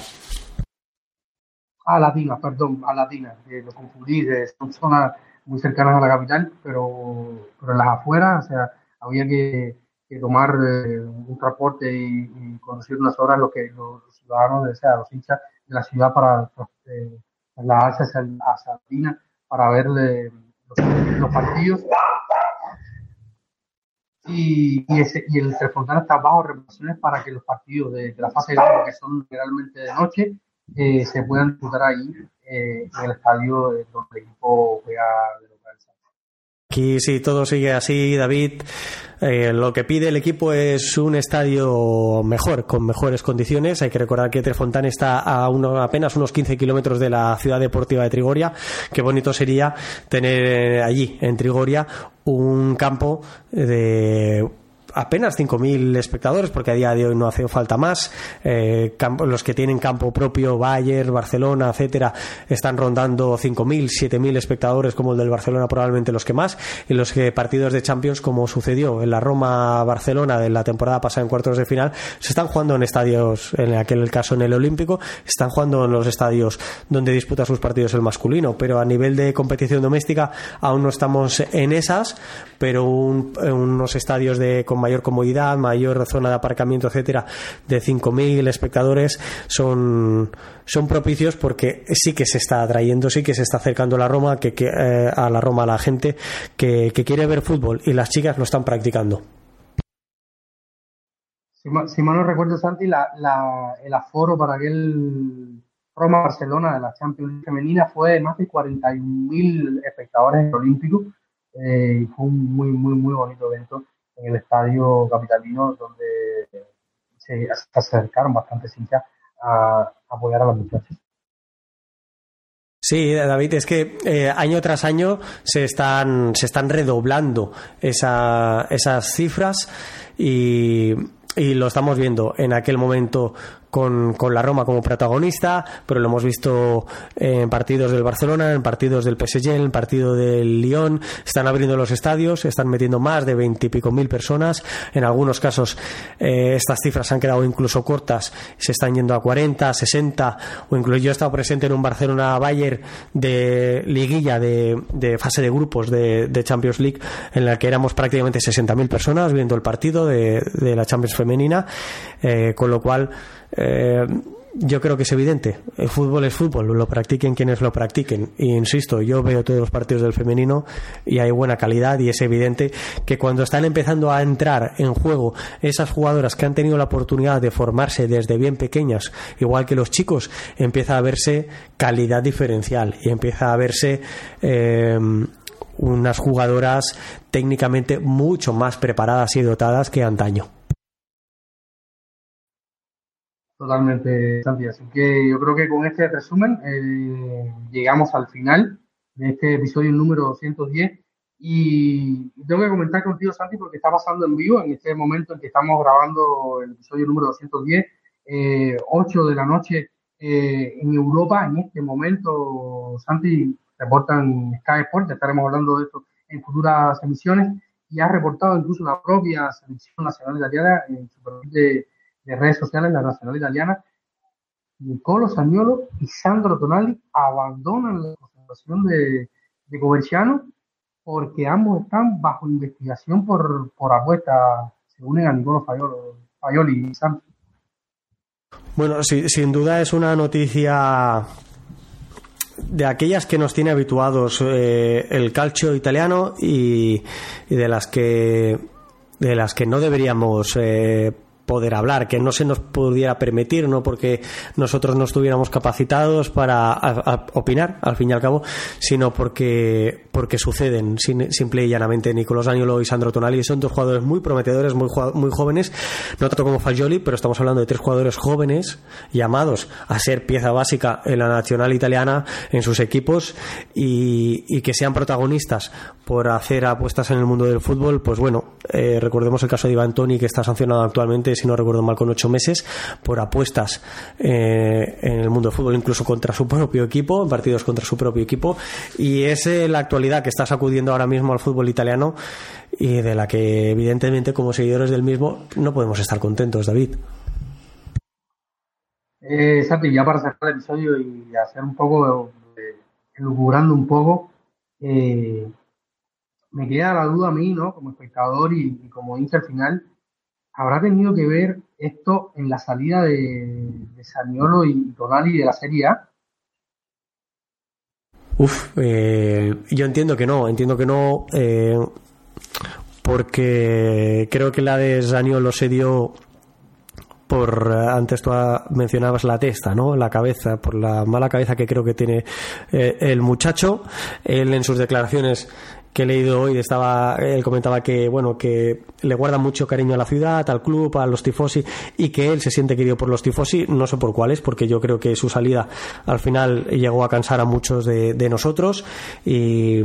A Latina, perdón, a Latina, que lo confundí, son zonas muy cercanas a la capital, pero, pero en las afueras, o sea, había que, que tomar eh, un transporte y, y, conducir unas horas lo que los, ciudadanos, o sea, los hinchas de la ciudad para eh, trasladarse hacia, hacia Latina para ver los, los partidos y, y, ese, y el Telefontana está bajo reparaciones para que los partidos de, la fase de grupo, que son generalmente de noche, eh, se puedan disputar ahí eh, en el estadio donde el equipo juega de local. Aquí si todo sigue así, David, eh, lo que pide el equipo es un estadio mejor, con mejores condiciones. Hay que recordar que Trefontán está a uno, apenas unos 15 kilómetros de la ciudad deportiva de Trigoria. Qué bonito sería tener allí, en Trigoria, un campo de apenas 5.000 espectadores, porque a día de hoy no hace falta más. Eh, los que tienen campo propio, Bayern, Barcelona, etcétera, están rondando 5.000, 7.000 espectadores, como el del Barcelona, probablemente los que más. Y los que partidos de Champions, como sucedió en la Roma-Barcelona de la temporada pasada en cuartos de final, se están jugando en estadios, en aquel caso en el Olímpico, están jugando en los estadios donde disputa sus partidos el masculino, pero a nivel de competición doméstica aún no estamos en esas, pero unos estadios de con mayor comodidad, mayor zona de aparcamiento, etcétera, de 5.000 espectadores son, son propicios porque sí que se está atrayendo, sí que se está acercando a la Roma, que, eh, a la Roma a la gente que, quiere ver fútbol y las chicas lo están practicando. Si, mal no recuerdo, Santi, el aforo para aquel Roma-Barcelona de la Champions femenina fue de más de 41.000 espectadores en el Olímpico. Eh, fue un muy, muy, muy bonito evento en el estadio capitalino donde se, acercaron bastantes hinchas a, apoyar a las muchachas. Sí, David, es que eh, año tras año se están, se están redoblando esa, esas cifras y lo estamos viendo en aquel momento con, con, la Roma como protagonista, pero lo hemos visto en partidos del Barcelona, en partidos del PSG, en partido del Lyon. Están abriendo los estadios, están metiendo más de veintipico mil personas. En algunos casos eh, estas cifras han quedado incluso cortas, se están yendo a 40, 60, o incluso yo he estado presente en un Barcelona-Bayern de liguilla de, de, fase de grupos de, de, Champions League, en la que éramos prácticamente 60.000 personas viendo el partido de, de la Champions femenina, eh, con lo cual eh, yo creo que es evidente. El fútbol es fútbol, lo practiquen quienes lo practiquen. Y insisto, yo veo todos los partidos del femenino y hay buena calidad y es evidente que cuando están empezando a entrar en juego esas jugadoras que han tenido la oportunidad de formarse desde bien pequeñas, igual que los chicos, empieza a verse calidad diferencial y empieza a verse eh, unas jugadoras técnicamente mucho más preparadas y dotadas que antaño. Totalmente, Santi. Así que yo creo que con este resumen eh, llegamos al final de este episodio número 210. Y tengo que comentar contigo, Santi, porque está pasando en vivo en este momento en que estamos grabando el episodio número 210, eh, 8 de la noche eh, en Europa. En este momento, Santi, reportan Sky Sports, estaremos hablando de esto en futuras emisiones, y ha reportado incluso la propia selección nacional italiana en su perfil de de redes sociales, la Nacional Italiana, Nicolo Sagnolo y Sandro Tonali abandonan la concentración de, de Coverciano porque ambos están bajo investigación por, por apuesta, se unen a Nicolo Fayoli y Sandro. Bueno, sin duda es una noticia de aquellas que nos tiene habituados eh, el calcio italiano y, y, de las que de las que no deberíamos eh, poder hablar, que no se nos pudiera permitir, no porque nosotros no estuviéramos capacitados para opinar, al fin y al cabo, sino porque, porque suceden simple y llanamente. Nicolás Añolo y Sandro Tonali son dos jugadores muy prometedores, muy, muy jóvenes, no tanto como Fagioli, pero estamos hablando de tres jugadores jóvenes llamados a ser pieza básica en la nacional italiana, en sus equipos y, y que sean protagonistas por hacer apuestas en el mundo del fútbol, pues bueno, eh, recordemos el caso de Iván Toni que está sancionado actualmente si no recuerdo mal, con ocho meses por apuestas eh, en el mundo del fútbol, incluso contra su propio equipo, en partidos contra su propio equipo. Y es eh, la actualidad que está sacudiendo ahora mismo al fútbol italiano y de la que, evidentemente, como seguidores del mismo, no podemos estar contentos, David. Eh, Santi, ya para cerrar el episodio y hacer un poco, eh, un poco, eh, me queda la duda a mí, ¿no? Como espectador y, como hincha al final, ¿Habrá tenido que ver esto en la salida de, de Saniolo y Tonali de la Serie A? Uf, eh, yo entiendo que no, entiendo que no, eh, porque creo que la de Saniolo se dio por antes tú mencionabas la testa, ¿no? La cabeza, por la mala cabeza que creo que tiene eh, el muchacho. Él en sus declaraciones que he leído hoy estaba él comentaba que bueno que le guarda mucho cariño a la ciudad al club a los tifosi y que él se siente querido por los tifosi. No sé por cuáles porque yo creo que su salida al final llegó a cansar a muchos de, nosotros. Y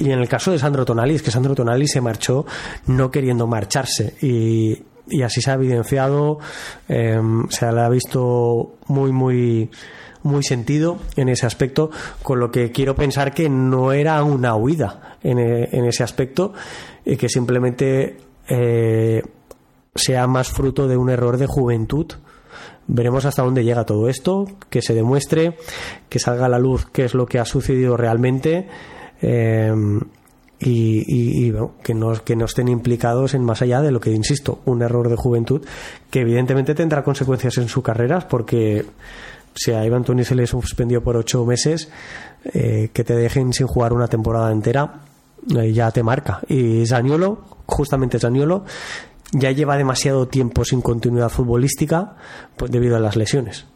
y en el caso de Sandro Tonali, es que Sandro Tonali se marchó no queriendo marcharse. Y, y así se ha evidenciado, eh, se le ha visto muy, muy muy sentido en ese aspecto, con lo que quiero pensar que no era una huida en, e, ese aspecto y que simplemente eh, sea más fruto de un error de juventud. Veremos hasta dónde llega todo esto, que se demuestre, que salga a la luz qué es lo que ha sucedido realmente. Eh, y, que, no, que no estén implicados en más allá de lo que, insisto, un error de juventud que evidentemente tendrá consecuencias en su carrera porque si a Iván Tony se le suspendió por ocho meses, eh, que te dejen sin jugar una temporada entera, eh, ya te marca. Y Zaniolo, justamente Zaniolo, ya lleva demasiado tiempo sin continuidad futbolística pues, debido a las lesiones.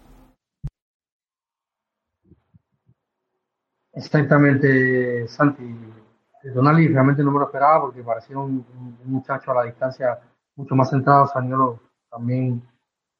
Exactamente, Santi. Donali realmente no me lo esperaba porque parecía un, un muchacho a la distancia mucho más centrado. Zaniolo también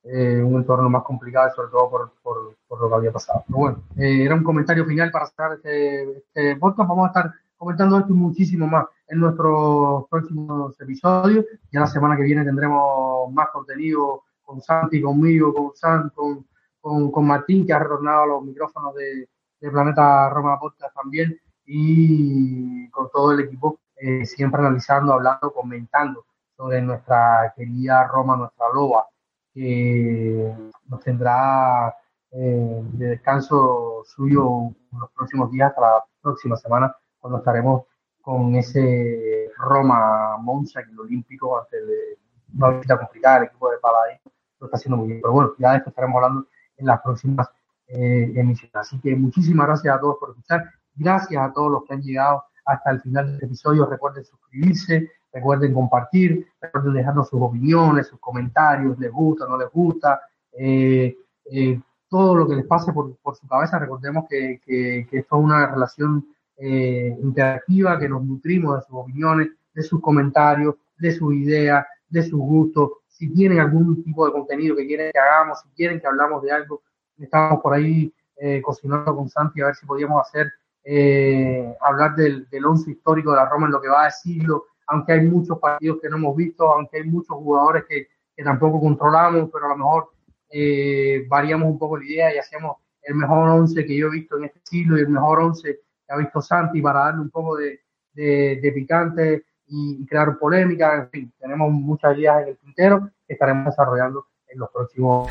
eh, un entorno más complicado, sobre todo por, por, por, lo que había pasado. Pero bueno, eh, era un comentario final para cerrar este, este, podcast. Vamos a estar comentando esto muchísimo más en nuestros próximos episodios. Ya la semana que viene tendremos más contenido con Santi, conmigo, con San, con, con, con Martín, que ha retornado a los micrófonos de, de Planeta Roma Podcast también, y con todo el equipo, eh, siempre analizando, hablando, comentando sobre nuestra querida Roma, nuestra loba que nos tendrá eh, de descanso suyo los próximos días hasta la próxima semana, cuando estaremos con ese Roma Monza en el Olímpico antes de una visita complicada, el equipo de Paladín lo está haciendo muy bien. Pero bueno, ya de esto estaremos hablando en las próximas eh, emisiones. Así que muchísimas gracias a todos por escuchar. Gracias a todos los que han llegado hasta el final del episodio. Recuerden suscribirse, recuerden compartir, recuerden dejarnos sus opiniones, sus comentarios, les gusta, no les gusta. Eh, eh, todo lo que les pase por, su cabeza. Recordemos que, que, esto es una relación eh, interactiva, que nos nutrimos de sus opiniones, de sus comentarios, de sus ideas, de sus gustos. Si tienen algún tipo de contenido que quieren que hagamos, si quieren que hablamos de algo, estamos por ahí eh, cocinando con Santi a ver si podíamos hacer, eh, hablar del, del once histórico de la Roma en lo que va a siglo, aunque hay muchos partidos que no hemos visto, aunque hay muchos jugadores que, tampoco controlamos, pero a lo mejor eh, variamos un poco la idea y hacemos el mejor once que yo he visto en este siglo y el mejor once que ha visto Santi para darle un poco de, de, picante y, crear polémica. En fin, tenemos muchas ideas en el tintero que estaremos desarrollando los próximos.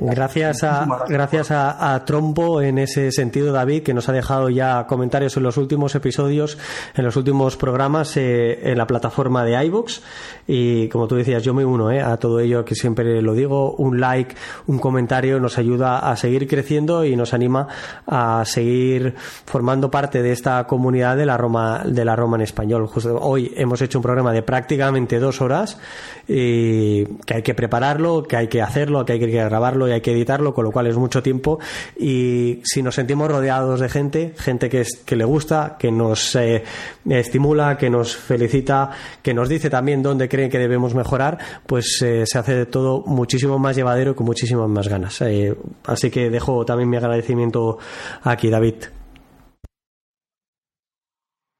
Gracias a, gracias, a, Trompo en ese sentido, David, que nos ha dejado ya comentarios en los últimos episodios, en los últimos programas eh, en la plataforma de iBooks. Y como tú decías, yo me uno eh, a todo ello, que siempre lo digo. Un like, un comentario nos ayuda a seguir creciendo y nos anima a seguir formando parte de esta comunidad de la Roma, de la Roma en español. Justo hoy hemos hecho un programa de prácticamente dos horas y que hay que prepararlo, que hay que hacerlo, que hay que grabarlo y hay que editarlo, con lo cual es mucho tiempo. Y si nos sentimos rodeados de gente, gente que, es, que le gusta, que nos eh, estimula, que nos felicita, que nos dice también dónde creen que debemos mejorar, pues eh, se hace de todo muchísimo más llevadero y con muchísimas más ganas. Eh, así que dejo también mi agradecimiento aquí, David.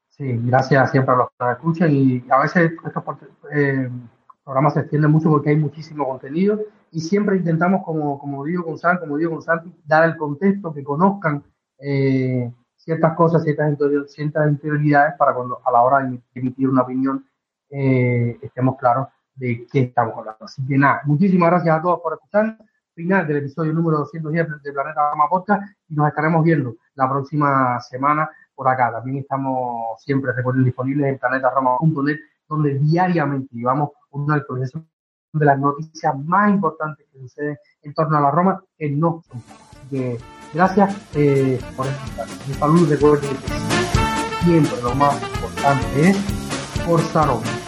Sí, gracias siempre a los que nos escuchan y a veces estos programa se extiende mucho porque hay muchísimo contenido y siempre intentamos, como, como digo Santi, como digo Santi, dar el contexto, que conozcan eh, ciertas cosas, ciertas, ciertas interioridades para cuando a la hora de emitir una opinión eh, estemos claros de qué estamos hablando. Así que nada, muchísimas gracias a todos por escuchar. Final del episodio número 210 de Planeta Roma Podcast y nos estaremos viendo la próxima semana por acá. También estamos siempre disponibles en planetaroma.net donde diariamente llevamos una actualización de las noticias más importantes que suceden en torno a la Roma, que no que gracias eh, por escuchar. Un saludo, recuerden que siempre lo más importante es Forza Roma.